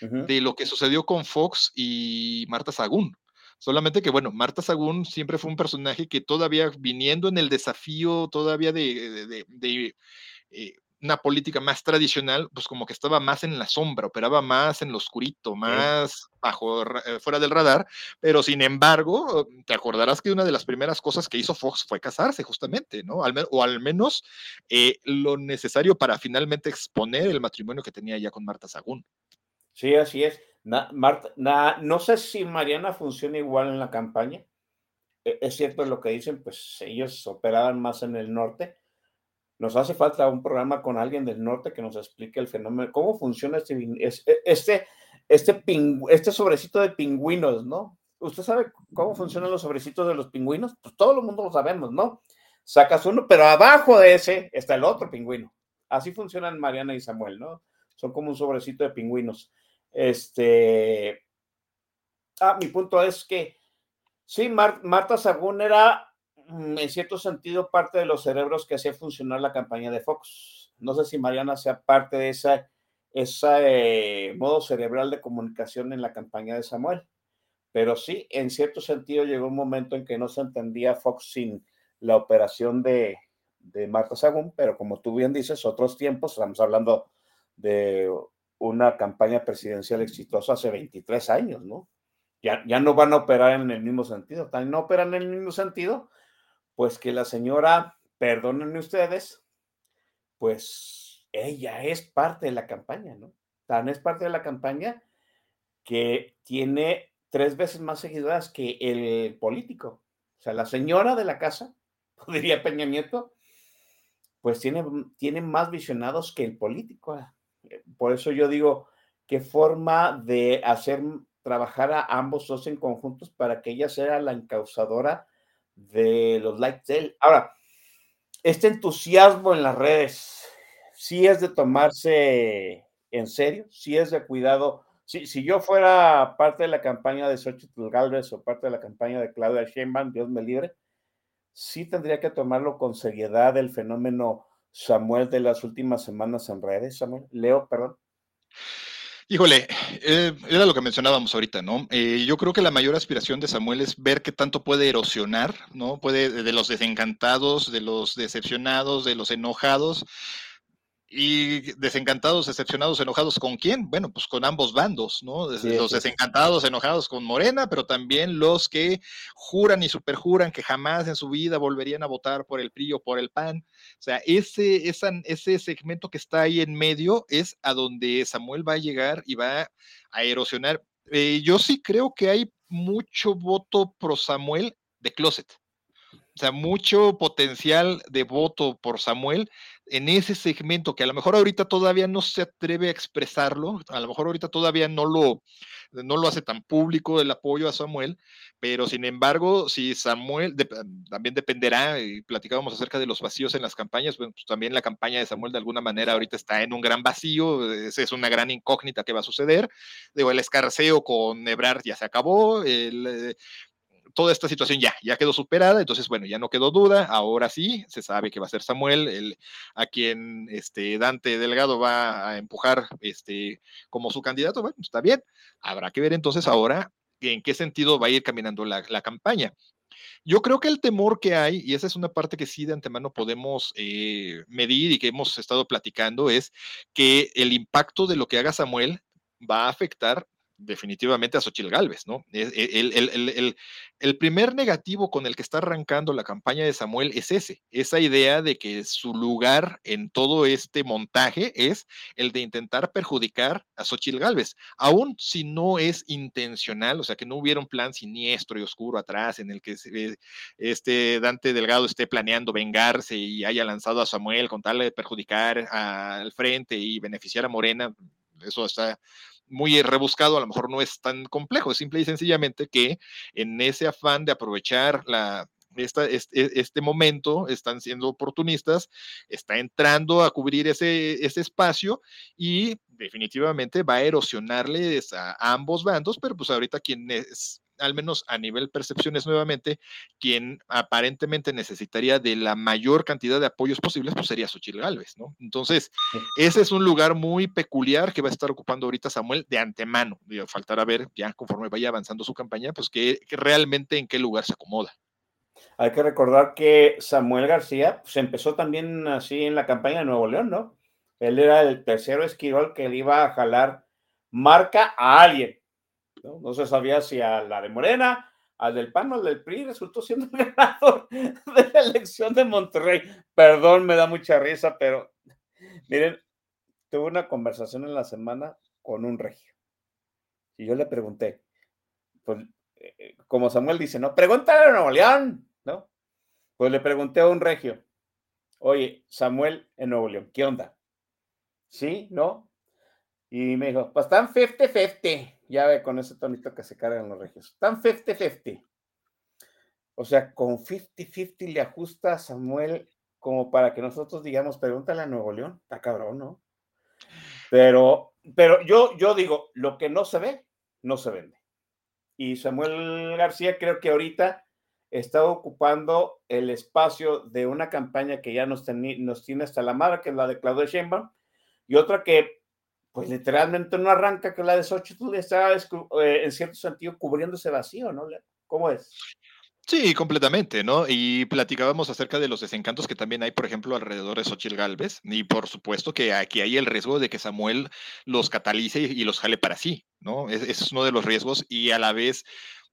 de lo que sucedió con Fox y Marta Sagún. Solamente que, bueno, Marta Sagún siempre fue un personaje que todavía viniendo en el desafío todavía de, eh, una política más tradicional, pues como que estaba más en la sombra, operaba más en lo oscurito, más bajo, eh, fuera del radar, pero sin embargo, te acordarás que una de las primeras cosas que hizo Fox fue casarse justamente, ¿no? o al menos eh, lo necesario para finalmente exponer el matrimonio que tenía ya con Marta Sagún.
Sí, así es. Marta, no sé si Mariana funciona igual en la campaña. E, es cierto lo que dicen, pues ellos operaban más en el norte. Nos hace falta un programa con alguien del norte que nos explique el fenómeno, cómo funciona este, e, este, este, este sobrecito de pingüinos, ¿no? ¿Usted sabe cómo funcionan los sobrecitos de los pingüinos? Pues todo el mundo lo sabemos, ¿no? Sacas uno, pero abajo de ese está el otro pingüino. Así funcionan Mariana y Samuel, ¿no? Son como un sobrecito de pingüinos. Este. Ah, mi punto es que sí, Marta Sagún era mm, en cierto sentido parte de los cerebros que hacía funcionar la campaña de Fox. No sé si Mariana sea parte de esa, ese modo cerebral de comunicación en la campaña de Samuel. Pero sí, en cierto sentido llegó un momento en que no se entendía Fox sin la operación de, de Marta Sagún, pero como tú bien dices, otros tiempos, estamos hablando de una campaña presidencial exitosa hace 23 años, ¿no? Ya, ya no van a operar en el mismo sentido. No operan en el mismo sentido, pues que la señora, perdónenme ustedes, pues ella es parte de la campaña, ¿no? Tan es parte de la campaña que tiene tres veces más seguidoras que el político. O sea, la señora de la casa, diría Peña Nieto, pues tiene, tiene más visionados que el político. Por eso yo digo, qué forma de hacer trabajar a ambos dos en conjuntos para que ella sea la encausadora de los likes de él. Ahora, este entusiasmo en las redes, sí es de tomarse en serio, sí es de cuidado. Si, si yo fuera parte de la campaña de Xochitl Galvez o parte de la campaña de Claudia Sheinbaum, Dios me libre, sí tendría que tomarlo con seriedad el fenómeno Samuel de las últimas semanas en redes, Samuel? Leo, perdón.
Híjole, eh, era lo que mencionábamos ahorita, ¿no? Eh, yo creo que la mayor aspiración de Samuel es ver qué tanto puede erosionar, ¿no? Puede, de los desencantados, de los decepcionados, de los enojados, y desencantados, decepcionados, enojados con quién? Bueno, pues con ambos bandos, ¿no? los desencantados, enojados con Morena, pero también los que juran y superjuran que jamás en su vida volverían a votar por el PRI o por el PAN. O sea, ese, ese segmento que está ahí en medio es a donde Samuel va a llegar y va a erosionar. Eh, yo sí creo que hay mucho voto pro Samuel de closet. O sea, mucho potencial de voto por Samuel en ese segmento que a lo mejor ahorita todavía no se atreve a expresarlo, a lo mejor ahorita todavía no lo, no lo hace tan público el apoyo a Samuel, pero sin embargo, si Samuel también dependerá, y platicábamos acerca de los vacíos en las campañas, pues también la campaña de Samuel de alguna manera ahorita está en un gran vacío, es, es una gran incógnita que va a suceder. Digo, el escarceo con Ebrard ya se acabó, el, eh, toda esta situación ya, ya quedó superada, entonces, bueno, ya no quedó duda, ahora sí, se sabe que va a ser Samuel, el, a quien este, Dante Delgado va a empujar este, como su candidato, bueno, está bien, habrá que ver entonces ahora en qué sentido va a ir caminando la, campaña. Yo creo que el temor que hay, y esa es una parte que sí de antemano podemos eh, medir y que hemos estado platicando, es que el impacto de lo que haga Samuel va a afectar definitivamente a Xochitl Galvez, ¿no? El, el, primer negativo con el que está arrancando la campaña de Samuel es ese, esa idea de que su lugar en todo este montaje es el de intentar perjudicar a Xochitl Galvez, aun si no es intencional, o sea, que no hubiera un plan siniestro y oscuro atrás en el que este Dante Delgado esté planeando vengarse y haya lanzado a Samuel con tal de perjudicar al frente y beneficiar a Morena, eso está muy rebuscado, a lo mejor no es tan complejo, es simple y sencillamente que en ese afán de aprovechar la, esta, este, este, momento, están siendo oportunistas, está entrando a cubrir ese, ese espacio y definitivamente va a erosionarles a, ambos bandos, pero pues ahorita quien es al menos a nivel percepciones nuevamente, quien aparentemente necesitaría de la mayor cantidad de apoyos posibles, pues sería Xochitl Galvez, ¿no? Entonces, ese es un lugar muy peculiar que va a estar ocupando ahorita Samuel de antemano. faltará ver ya conforme vaya avanzando su campaña, pues que, realmente en qué lugar se acomoda.
Hay que recordar que Samuel García se pues, empezó también así en la campaña de Nuevo León, ¿no? Él era el tercero esquirol que le iba a jalar marca a alguien. ¿No? se sabía si a la de Morena, al del PAN o al del PRI, resultó siendo el ganador de la elección de Monterrey. Perdón, me da mucha risa, pero miren, tuve una conversación en la semana con un regio. Y yo le pregunté, pues, eh, como Samuel dice, no, pregúntale a Nuevo León, ¿no? Pues le pregunté a un regio, oye, Samuel en Nuevo León, ¿qué onda? ¿Sí? ¿No? Y me dijo, pues están 50-50. Ya ve con ese tonito que se cargan los regios. Están 50-50. O sea, con 50-50 le ajusta a Samuel como para que nosotros digamos, pregúntale a Nuevo León. Está cabrón, ¿no? Pero, pero yo, yo digo, lo que no se ve, no se vende. Y Samuel García creo que ahorita está ocupando el espacio de una campaña que ya nos, nos tiene hasta la madre, que es la de Claudia Sheinbaum, y otra que pues literalmente no arranca que la de Xochitl está eh, en cierto sentido cubriendo ese vacío, ¿no? ¿Cómo es?
Sí, completamente, ¿no? Y platicábamos acerca de los desencantos que también hay, por ejemplo, alrededor de Xochitl Galvez, y por supuesto que aquí hay el riesgo de que Samuel los catalice y los jale para sí, ¿no? Es, es uno de los riesgos y a la vez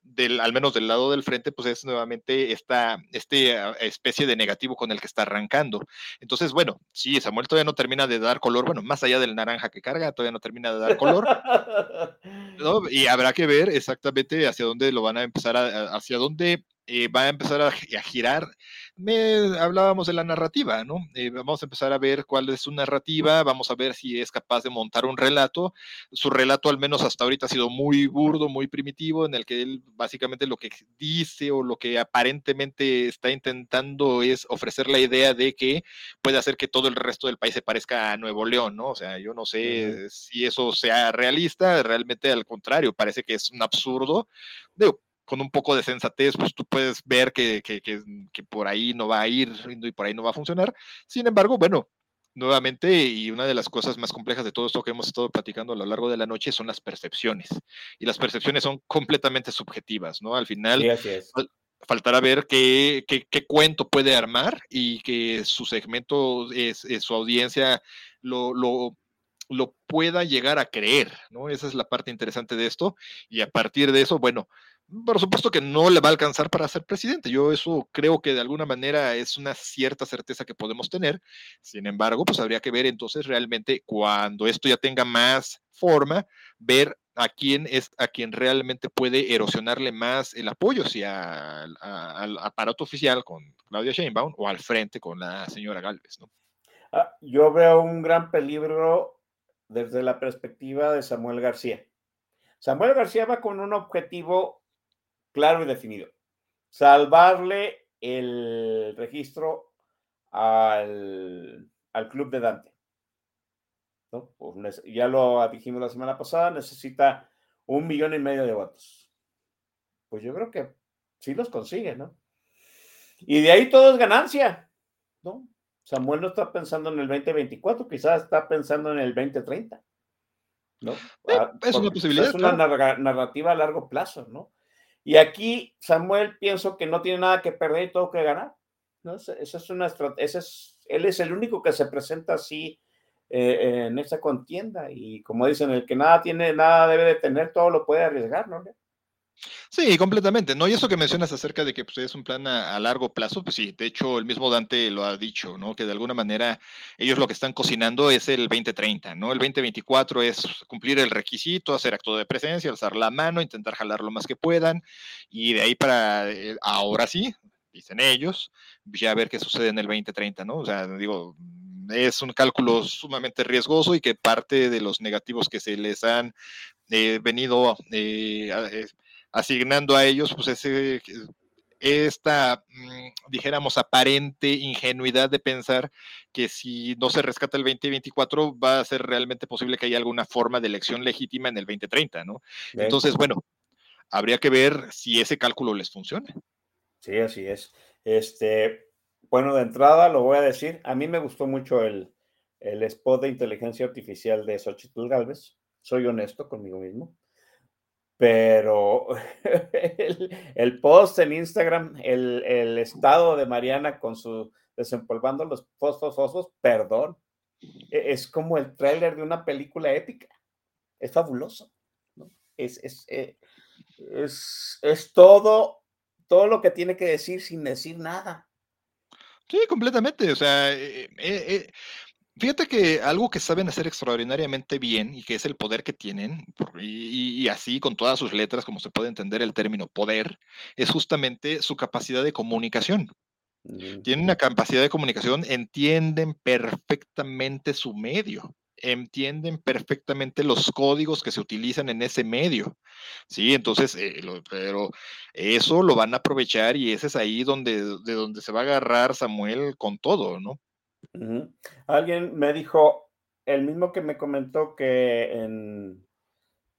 del, al menos del lado del frente, pues es nuevamente esta este, ah, especie de negativo con el que está arrancando. Entonces, bueno, sí, Samuel todavía no termina de dar color, bueno, más allá del naranja que carga, todavía no termina de dar color. Y habrá que ver exactamente hacia dónde lo van a empezar a, hacia dónde eh, va a empezar a, girar. Me, hablábamos de la narrativa, ¿no? Eh, vamos a empezar a ver cuál es su narrativa, vamos a ver si es capaz de montar un relato. Su relato, al menos hasta ahorita, ha sido muy burdo, muy primitivo, en el que él básicamente lo que dice o lo que aparentemente está intentando es ofrecer la idea de que puede hacer que todo el resto del país se parezca a Nuevo León, ¿no? O sea, yo no sé si eso sea realista, realmente al contrario, parece que es un absurdo. Digo, con un poco de sensatez, pues tú puedes ver que, que, que, que, por ahí no va a ir y por ahí no va a funcionar. Sin embargo, bueno, nuevamente, y una de las cosas más complejas de todo esto que hemos estado platicando a lo largo de la noche son las percepciones. Y las percepciones son completamente subjetivas, ¿no? Al final, faltará ver qué, qué, qué, cuento puede armar y que su segmento, es, su audiencia, lo, lo, lo pueda llegar a creer, ¿no? Esa es la parte interesante de esto. Y a partir de eso, bueno, por supuesto que no le va a alcanzar para ser presidente. Yo eso creo que de alguna manera es una cierta certeza que podemos tener. Sin embargo, pues habría que ver entonces realmente cuando esto ya tenga más forma, ver a quién es a quien realmente puede erosionarle más el apoyo, si al aparato oficial con Claudia Sheinbaum o al frente con la señora Galvez, ¿no?
Ah, yo veo un gran peligro desde la perspectiva de Samuel García. Samuel García va con un objetivo claro y definido. Salvarle el registro al, club de Dante. Pues ya lo dijimos la semana pasada, necesita un millón y medio de votos. Pues yo creo que sí los consigue, ¿no? Y de ahí todo es ganancia, ¿no? Samuel no está pensando en el 2024, quizás está pensando en el 2030, ¿no?
Ah, es una posibilidad.
Es una narrativa a largo plazo, ¿no? Y aquí Samuel pienso que no tiene nada que perder y todo que ganar. ¿no? Esa es una estrategia, es, él es el único que se presenta así eh, en esa contienda y como dicen, el que nada tiene, nada debe de tener, todo lo puede arriesgar, ¿no?
Sí, completamente, ¿no? Y eso que mencionas acerca de que pues, es un plan a, largo plazo, pues sí, de hecho el mismo Dante lo ha dicho, ¿no? Que de alguna manera ellos lo que están cocinando es el 2030, ¿no? El 2024 es cumplir el requisito, hacer acto de presencia, alzar la mano, intentar jalar lo más que puedan, y de ahí para, eh, ahora sí, dicen ellos, ya ver qué sucede en el 2030, ¿no? O sea, digo, es un cálculo sumamente riesgoso y que parte de los negativos que se les han eh, venido eh, asignando a ellos pues ese, esta, mm, dijéramos, aparente ingenuidad de pensar que si no se rescata el 2024 va a ser realmente posible que haya alguna forma de elección legítima en el 2030, ¿no? Entonces, bueno, habría que ver si ese cálculo les funciona.
Sí, así es. Este, bueno, de entrada lo voy a decir, a mí me gustó mucho el, el spot de inteligencia artificial de Xochitl Galvez, soy honesto conmigo mismo, pero el, post en Instagram, el, estado de Mariana con su desempolvando los fosfos osos, perdón, e, es como el tráiler de una película épica, es fabuloso, es, es, eh, es, es todo, todo lo que tiene que decir sin decir nada.
Sí, completamente. O sea, eh, eh, fíjate que algo que saben hacer extraordinariamente bien y que es el poder que tienen, y, así con todas sus letras, como se puede entender el término poder, es justamente su capacidad de comunicación. Tienen una capacidad de comunicación, entienden perfectamente su medio entienden perfectamente los códigos que se utilizan en ese medio. Sí, entonces, eh, pero eso lo van a aprovechar y ese es ahí donde, de donde se va a agarrar Samuel con todo, ¿no?
Alguien me dijo, el mismo que me comentó que en,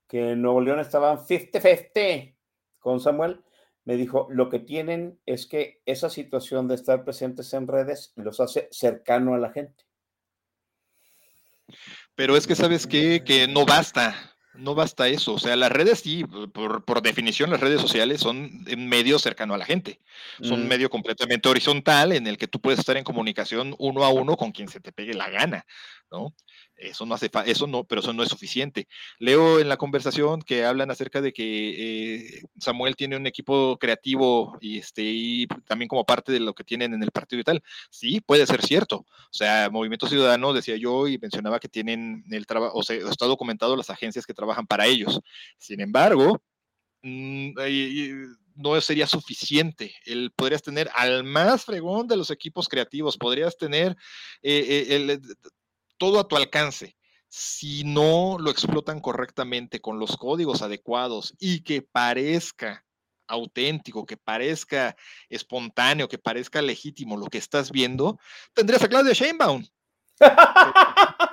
que Nuevo León estaban 50-50 con Samuel, me dijo, lo que tienen es que esa situación de estar presentes en redes los hace cercano a la gente.
Pero es que, ¿sabes qué? Que no basta, no basta eso. O sea, las redes sí, por, definición, las redes sociales son un medio cercano a la gente. Son un mm. medio completamente horizontal en el que tú puedes estar en comunicación uno a uno con quien se te pegue la gana, ¿no? Eso no hace eso no, pero eso no es suficiente. Leo en la conversación que hablan acerca de que eh, Samuel tiene un equipo creativo y este y también como parte de lo que tienen en el partido y tal. Sí, puede ser cierto. O sea, Movimiento Ciudadano decía yo y mencionaba que tienen el trabajo, o sea, está documentado las agencias que trabajan para ellos. Sin embargo, mm, no sería suficiente. El, podrías tener al más fregón de los equipos creativos, podrías tener eh, eh, el, todo a tu alcance. Si no lo explotan correctamente con los códigos adecuados y que parezca auténtico, que parezca espontáneo, que parezca legítimo lo que estás viendo, tendrías a Claudia Sheinbaum.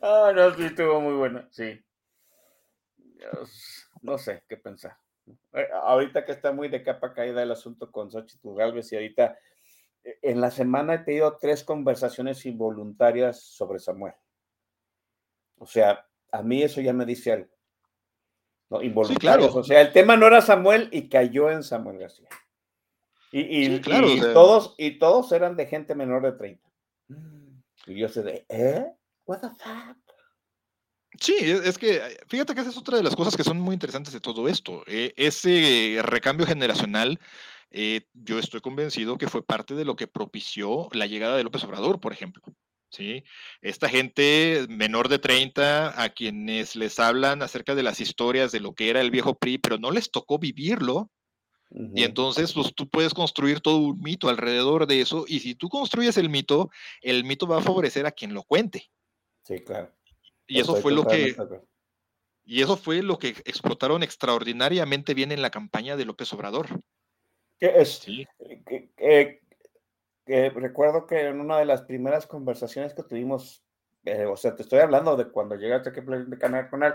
Ah, no, sí, estuvo muy bueno, sí. no sé qué pensar. Eh, ahorita que está muy de capa caída el asunto con Xochitl Galvez y ahorita en la semana he tenido tres conversaciones involuntarias sobre Samuel. O sea, a mí eso ya me dice algo. ¿no? Involuntarios. O sea, el tema no era Samuel y cayó en Samuel García. Y, claro, todos, y todos eran de gente menor de 30. Y yo sé de, ¿eh? What the fuck?
Sí, e, es que fíjate que esa es otra de las cosas que son muy interesantes de todo esto. Eh, ese recambio generacional eh, yo estoy convencido que fue parte de lo que propició la llegada de López Obrador, por ejemplo. ¿sí? Esta gente menor de 30 a quienes les hablan acerca de las historias de lo que era el viejo PRI, pero no les tocó vivirlo. Y entonces, pues tú puedes construir todo un mito alrededor de eso. Y si tú construyes el mito, el mito va a favorecer a quien lo cuente.
Sí, claro.
Y eso fue lo que. Y eso fue lo que explotaron extraordinariamente bien en la campaña de López Obrador.
Que es, que, recuerdo que en una de las primeras conversaciones que tuvimos, eh, o sea, te estoy hablando de cuando llegaste aquí de Canal con él,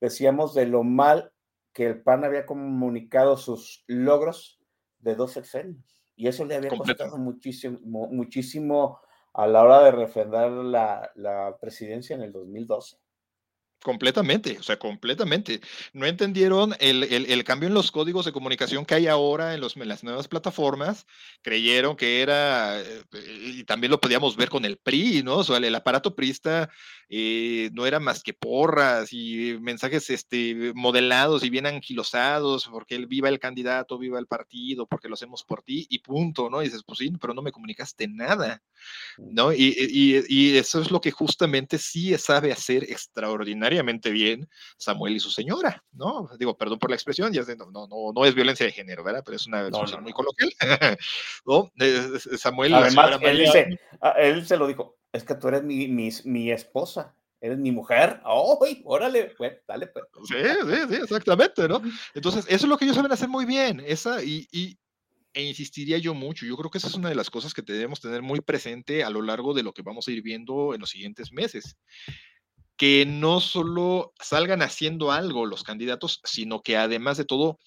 decíamos de lo mal que el PAN había comunicado sus logros de dos sexenios. Y eso le había costado muchísimo, muchísimo a la hora de refrendar la, la presidencia en el 2012.
Completamente, o sea, completamente. No entendieron el, cambio en los códigos de comunicación que hay ahora en, los, las nuevas plataformas. Creyeron que era, eh, y también lo podíamos ver con el PRI, ¿no? O sea, el, aparato PRIsta eh, no era más que porras y mensajes este, modelados y bien anquilosados, porque él viva el candidato, viva el partido, porque lo hacemos por ti y punto, ¿no? Y dices, pues sí, pero no me comunicaste nada, ¿no? Y, y eso es lo que justamente sí sabe hacer extraordinario bien Samuel y su señora, ¿no? Digo, perdón por la expresión, ya no, no, no, es violencia de género, ¿verdad? Pero es una expresión muy coloquial. ¿no? Samuel.
Además, él, dice, ah, él se lo dijo, es que tú eres mi, mi, mi esposa eres mi mujer, ¡ay! órale, pues, dale, pues.
Sí, sí, sí, exactamente, ¿no? Entonces, eso es lo que ellos saben hacer muy bien, esa, y, y, e insistiría yo mucho, yo creo que esa es una de las cosas que debemos tener muy presente a lo largo de lo que vamos a ir viendo en los siguientes meses que no solo salgan haciendo algo los candidatos, sino que además de todo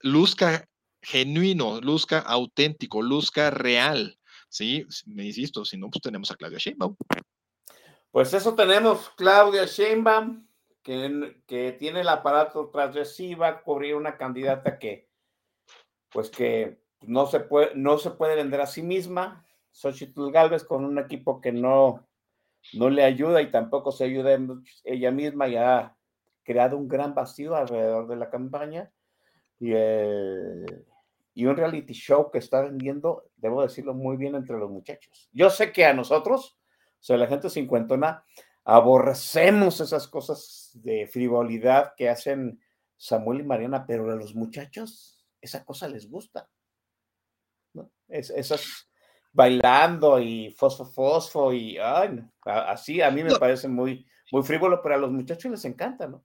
luzca genuino, luzca auténtico, luzca real. Sí, me insisto, si no, pues tenemos a Claudia Sheinbaum.
Pues eso tenemos, Claudia Sheinbaum, que, que tiene el aparato tras de sí, va a cubrir una candidata que, pues que no se puede, no se puede vender a sí misma, Xochitl Galvez con un equipo que no, no le ayuda y tampoco se ayuda ella misma y ha creado un gran vacío alrededor de la campaña y, eh, y un reality show que está vendiendo, debo decirlo muy bien entre los muchachos. Yo sé que a nosotros, o sea, la gente cincuentona, aborrecemos esas cosas de frivolidad que hacen Samuel y Mariana, pero a los muchachos esa cosa les gusta. Es, esas bailando y fosfo fosfo y ay, así a mí me parece muy, muy frívolo, pero a los muchachos les encanta, ¿no?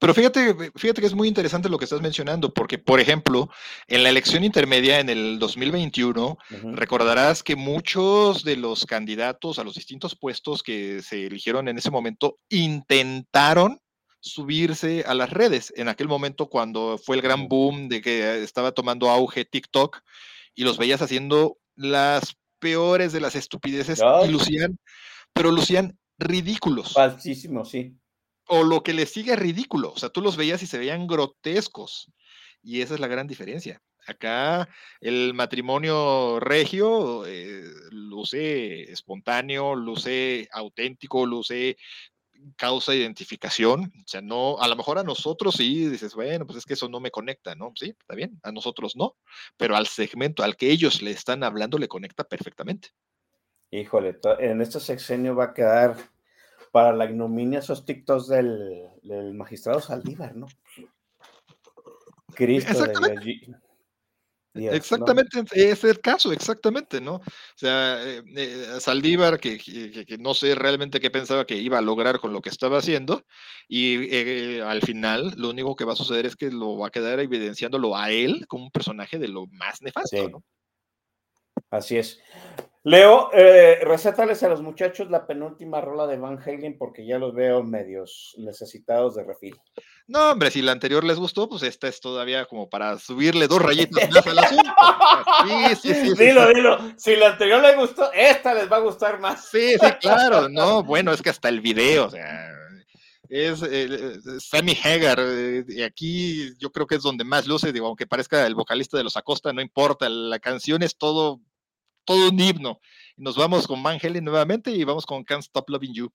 Pero fíjate, fíjate que es muy interesante lo que estás mencionando, porque, por ejemplo, en la elección intermedia en el 2021, recordarás que muchos de los candidatos a los distintos puestos que se eligieron en ese momento intentaron subirse a las redes. En aquel momento, cuando fue el gran boom de que estaba tomando auge TikTok y los veías haciendo las peores de las estupideces y lucían, pero lucían ridículos.
Falsísimo, sí.
O lo que les sigue ridículo. O sea, tú los veías y se veían grotescos. Y esa es la gran diferencia. Acá el matrimonio regio eh, luce espontáneo, luce auténtico, luce causa identificación, o sea, no, a lo mejor a nosotros sí dices, bueno, pues es que eso no me conecta, ¿no? Sí, está bien, a nosotros no, pero al segmento al que ellos le están hablando le conecta perfectamente.
Híjole, en este sexenio va a quedar para la ignominia esos TikToks del, del magistrado Saldívar, ¿no? Cristo de
exactamente, es el caso, exactamente, ¿no? O sea, eh, eh, Saldívar, que, que, no sé realmente qué pensaba que iba a lograr con lo que estaba haciendo, y eh, al final lo único que va a suceder es que lo va a quedar evidenciándolo a él como un personaje de lo más nefasto, ¿no?
Así es. Leo, recétales a los muchachos la penúltima rola de Van Halen porque ya los veo medios necesitados de refil.
No, hombre, si la anterior les gustó, pues esta es todavía como para subirle dos rayitas más al asunto.
Sí, sí, sí. Dilo, dilo. Si la anterior les gustó, esta les va a gustar más.
Sí, sí, claro. No, bueno, es que hasta el video, o sea, es eh, Sammy Hagar, eh, y aquí yo creo que es donde más luce, digo, aunque parezca el vocalista de los Acosta, no importa, la canción es todo todo un himno. Nos vamos con Van Halen nuevamente y vamos con Can't Stop Loving You.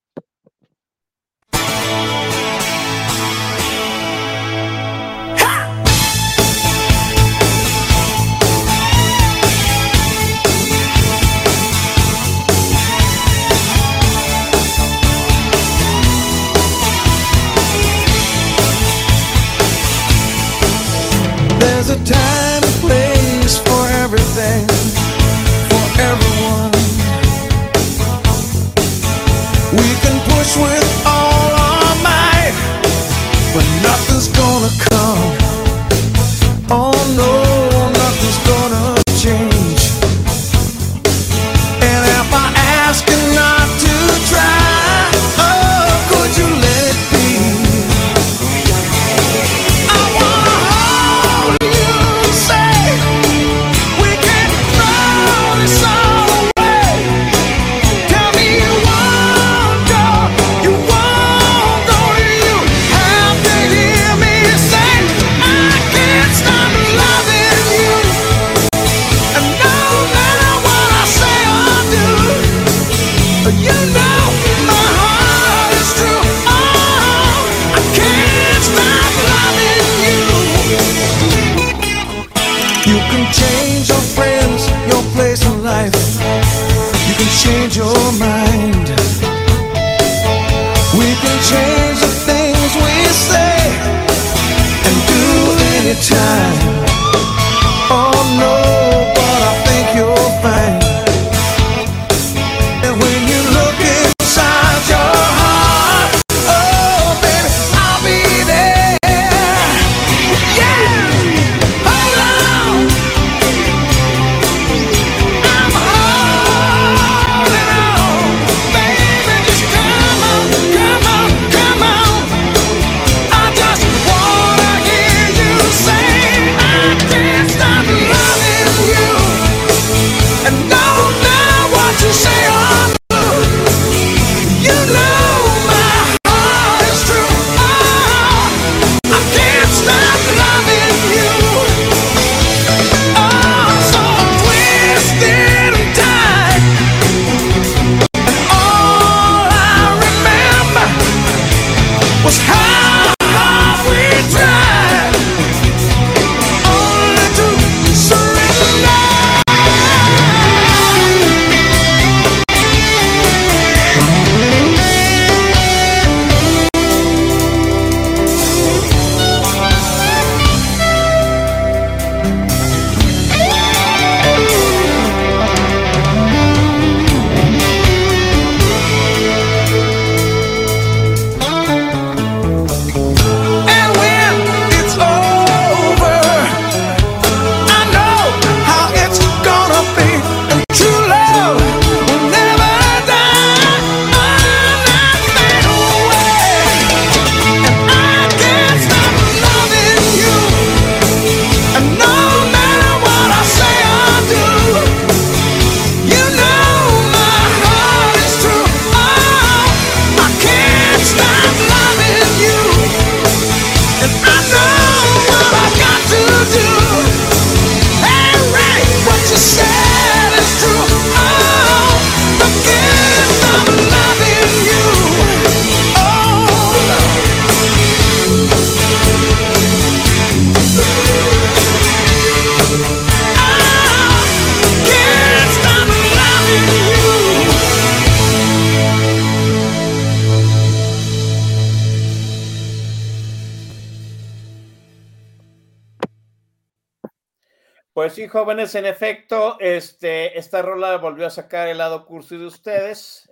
En efecto, este, esta rola volvió a sacar el lado curso de ustedes.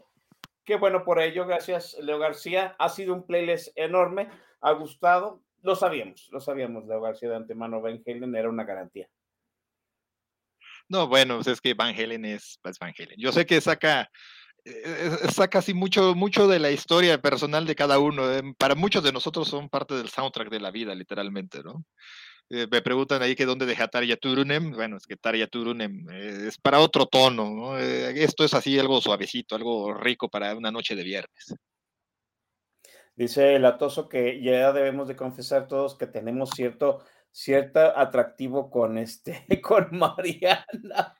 Qué bueno por ello, gracias Leo García. Ha sido un playlist enorme, ha gustado. Lo sabíamos, lo sabíamos, Leo García de antemano, Van Halen era una garantía.
No, bueno, pues es que Van Halen es, es Van Halen. Yo sé que saca eh, saca así mucho, mucho de la historia personal de cada uno. Eh, para muchos de nosotros son parte del soundtrack de la vida, literalmente, ¿no? Eh, me preguntan ahí que dónde deja Tarja Turunem. Bueno, es que Tarja Turunem es para otro tono, ¿no? esto es así algo suavecito, algo rico para una noche de viernes.
Dice el atoso que ya debemos de confesar todos que tenemos cierto, cierto atractivo con este, con Mariana.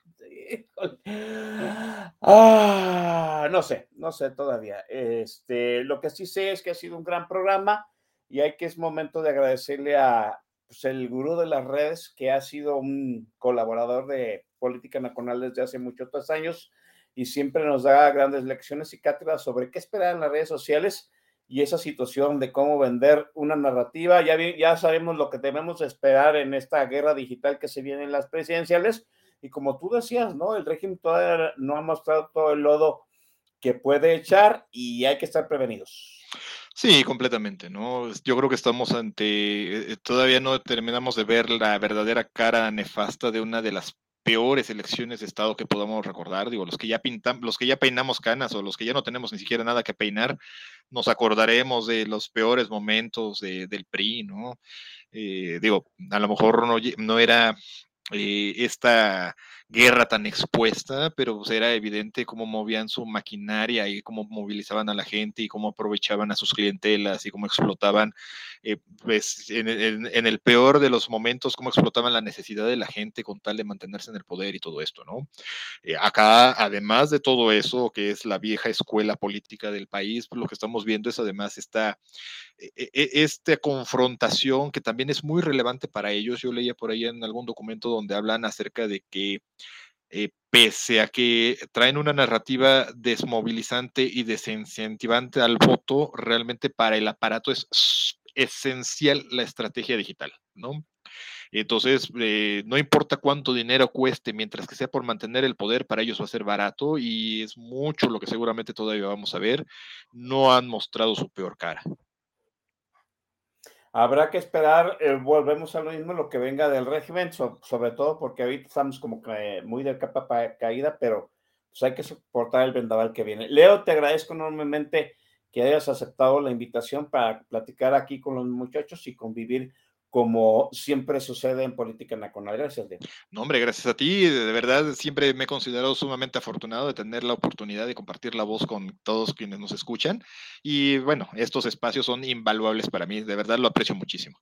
Ah, no sé, no sé todavía. Este, lo que sí sé es que ha sido un gran programa y hay que es momento de agradecerle a pues, el gurú de las redes, que ha sido un colaborador de Política Nacional desde hace muchos años y siempre nos da grandes lecciones y cátedras sobre qué esperar en las redes sociales y esa situación de cómo vender una narrativa. Ya, ya sabemos lo que debemos esperar en esta guerra digital que se viene en las presidenciales y como tú decías, ¿no? El régimen todavía no ha mostrado todo el lodo que puede echar y hay que estar prevenidos.
Sí, completamente, ¿no? Yo creo que estamos ante, eh, todavía no terminamos de ver la verdadera cara nefasta de una de las peores elecciones de Estado que podamos recordar. Digo, los que ya pintan, los que ya peinamos canas o los que ya no tenemos ni siquiera nada que peinar, nos acordaremos de los peores momentos del PRI, ¿no? Eh, digo, a lo mejor no, no era eh, esta guerra tan expuesta, pero pues, era evidente cómo movían su maquinaria y cómo movilizaban a la gente y cómo aprovechaban a sus clientelas y cómo explotaban, eh, pues en, el peor de los momentos, cómo explotaban la necesidad de la gente con tal de mantenerse en el poder y todo esto, ¿no? Eh, acá, además de todo eso, que es la vieja escuela política del país, pues, lo que estamos viendo es además esta, e, e, esta confrontación que también es muy relevante para ellos. Yo leía por ahí en algún documento donde hablan acerca de que eh, pese a que traen una narrativa desmovilizante y desincentivante al voto, realmente para el aparato es esencial la estrategia digital, ¿no? Entonces, eh, no importa cuánto dinero cueste, mientras que sea por mantener el poder, para ellos va a ser barato y es mucho lo que seguramente todavía vamos a ver. No han mostrado su peor cara.
Habrá que esperar, eh, volvemos a lo mismo, lo que venga del régimen, sobre todo porque ahorita estamos como que muy de capa caída, pero pues hay que soportar el vendaval que viene. Leo, te agradezco enormemente que hayas aceptado la invitación para platicar aquí con los muchachos y convivir como siempre sucede en política nacional. Gracias, Diego.
No, hombre, gracias a ti. De verdad, siempre me he considerado sumamente afortunado de tener la oportunidad de compartir la voz con todos quienes nos escuchan. Y bueno, estos espacios son invaluables para mí. De verdad, lo aprecio muchísimo.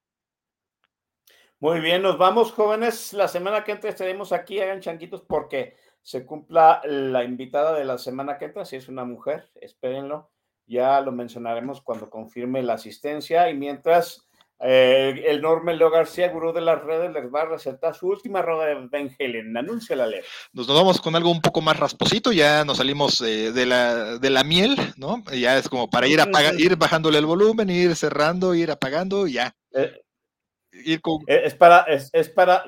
Muy bien, nos vamos, jóvenes. La semana que entra estaremos aquí. Hagan chanquitos porque se cumpla la invitada de la semana que entra. Si es una mujer, espérenlo. Ya lo mencionaremos cuando confirme la asistencia. Y mientras eh, el enorme Leo García, gurú de las redes, les va a recetar su última roda de Ben Helen. la Leo.
Nos, nos vamos con algo un poco más rasposito, ya nos salimos eh, de, la, de la miel, ¿no? Ya es como para ir, apaga, ir bajándole el volumen, ir cerrando, ir apagando, ya.
Eh, ir con... Eh, es, para, es, es, para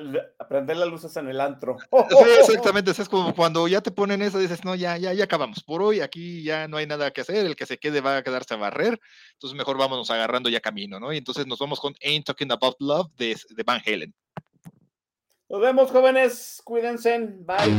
prender las luces en el antro.
Sí, exactamente. Es como cuando ya te ponen eso, dices, no, ya, ya, ya acabamos. Por hoy aquí ya no hay nada que hacer. El que se quede va a quedarse a barrer. Entonces mejor vámonos agarrando ya camino, ¿no? Y entonces nos vamos con Ain't Talking About Love de, de Van Halen.
Nos vemos, jóvenes. Cuídense. Bye.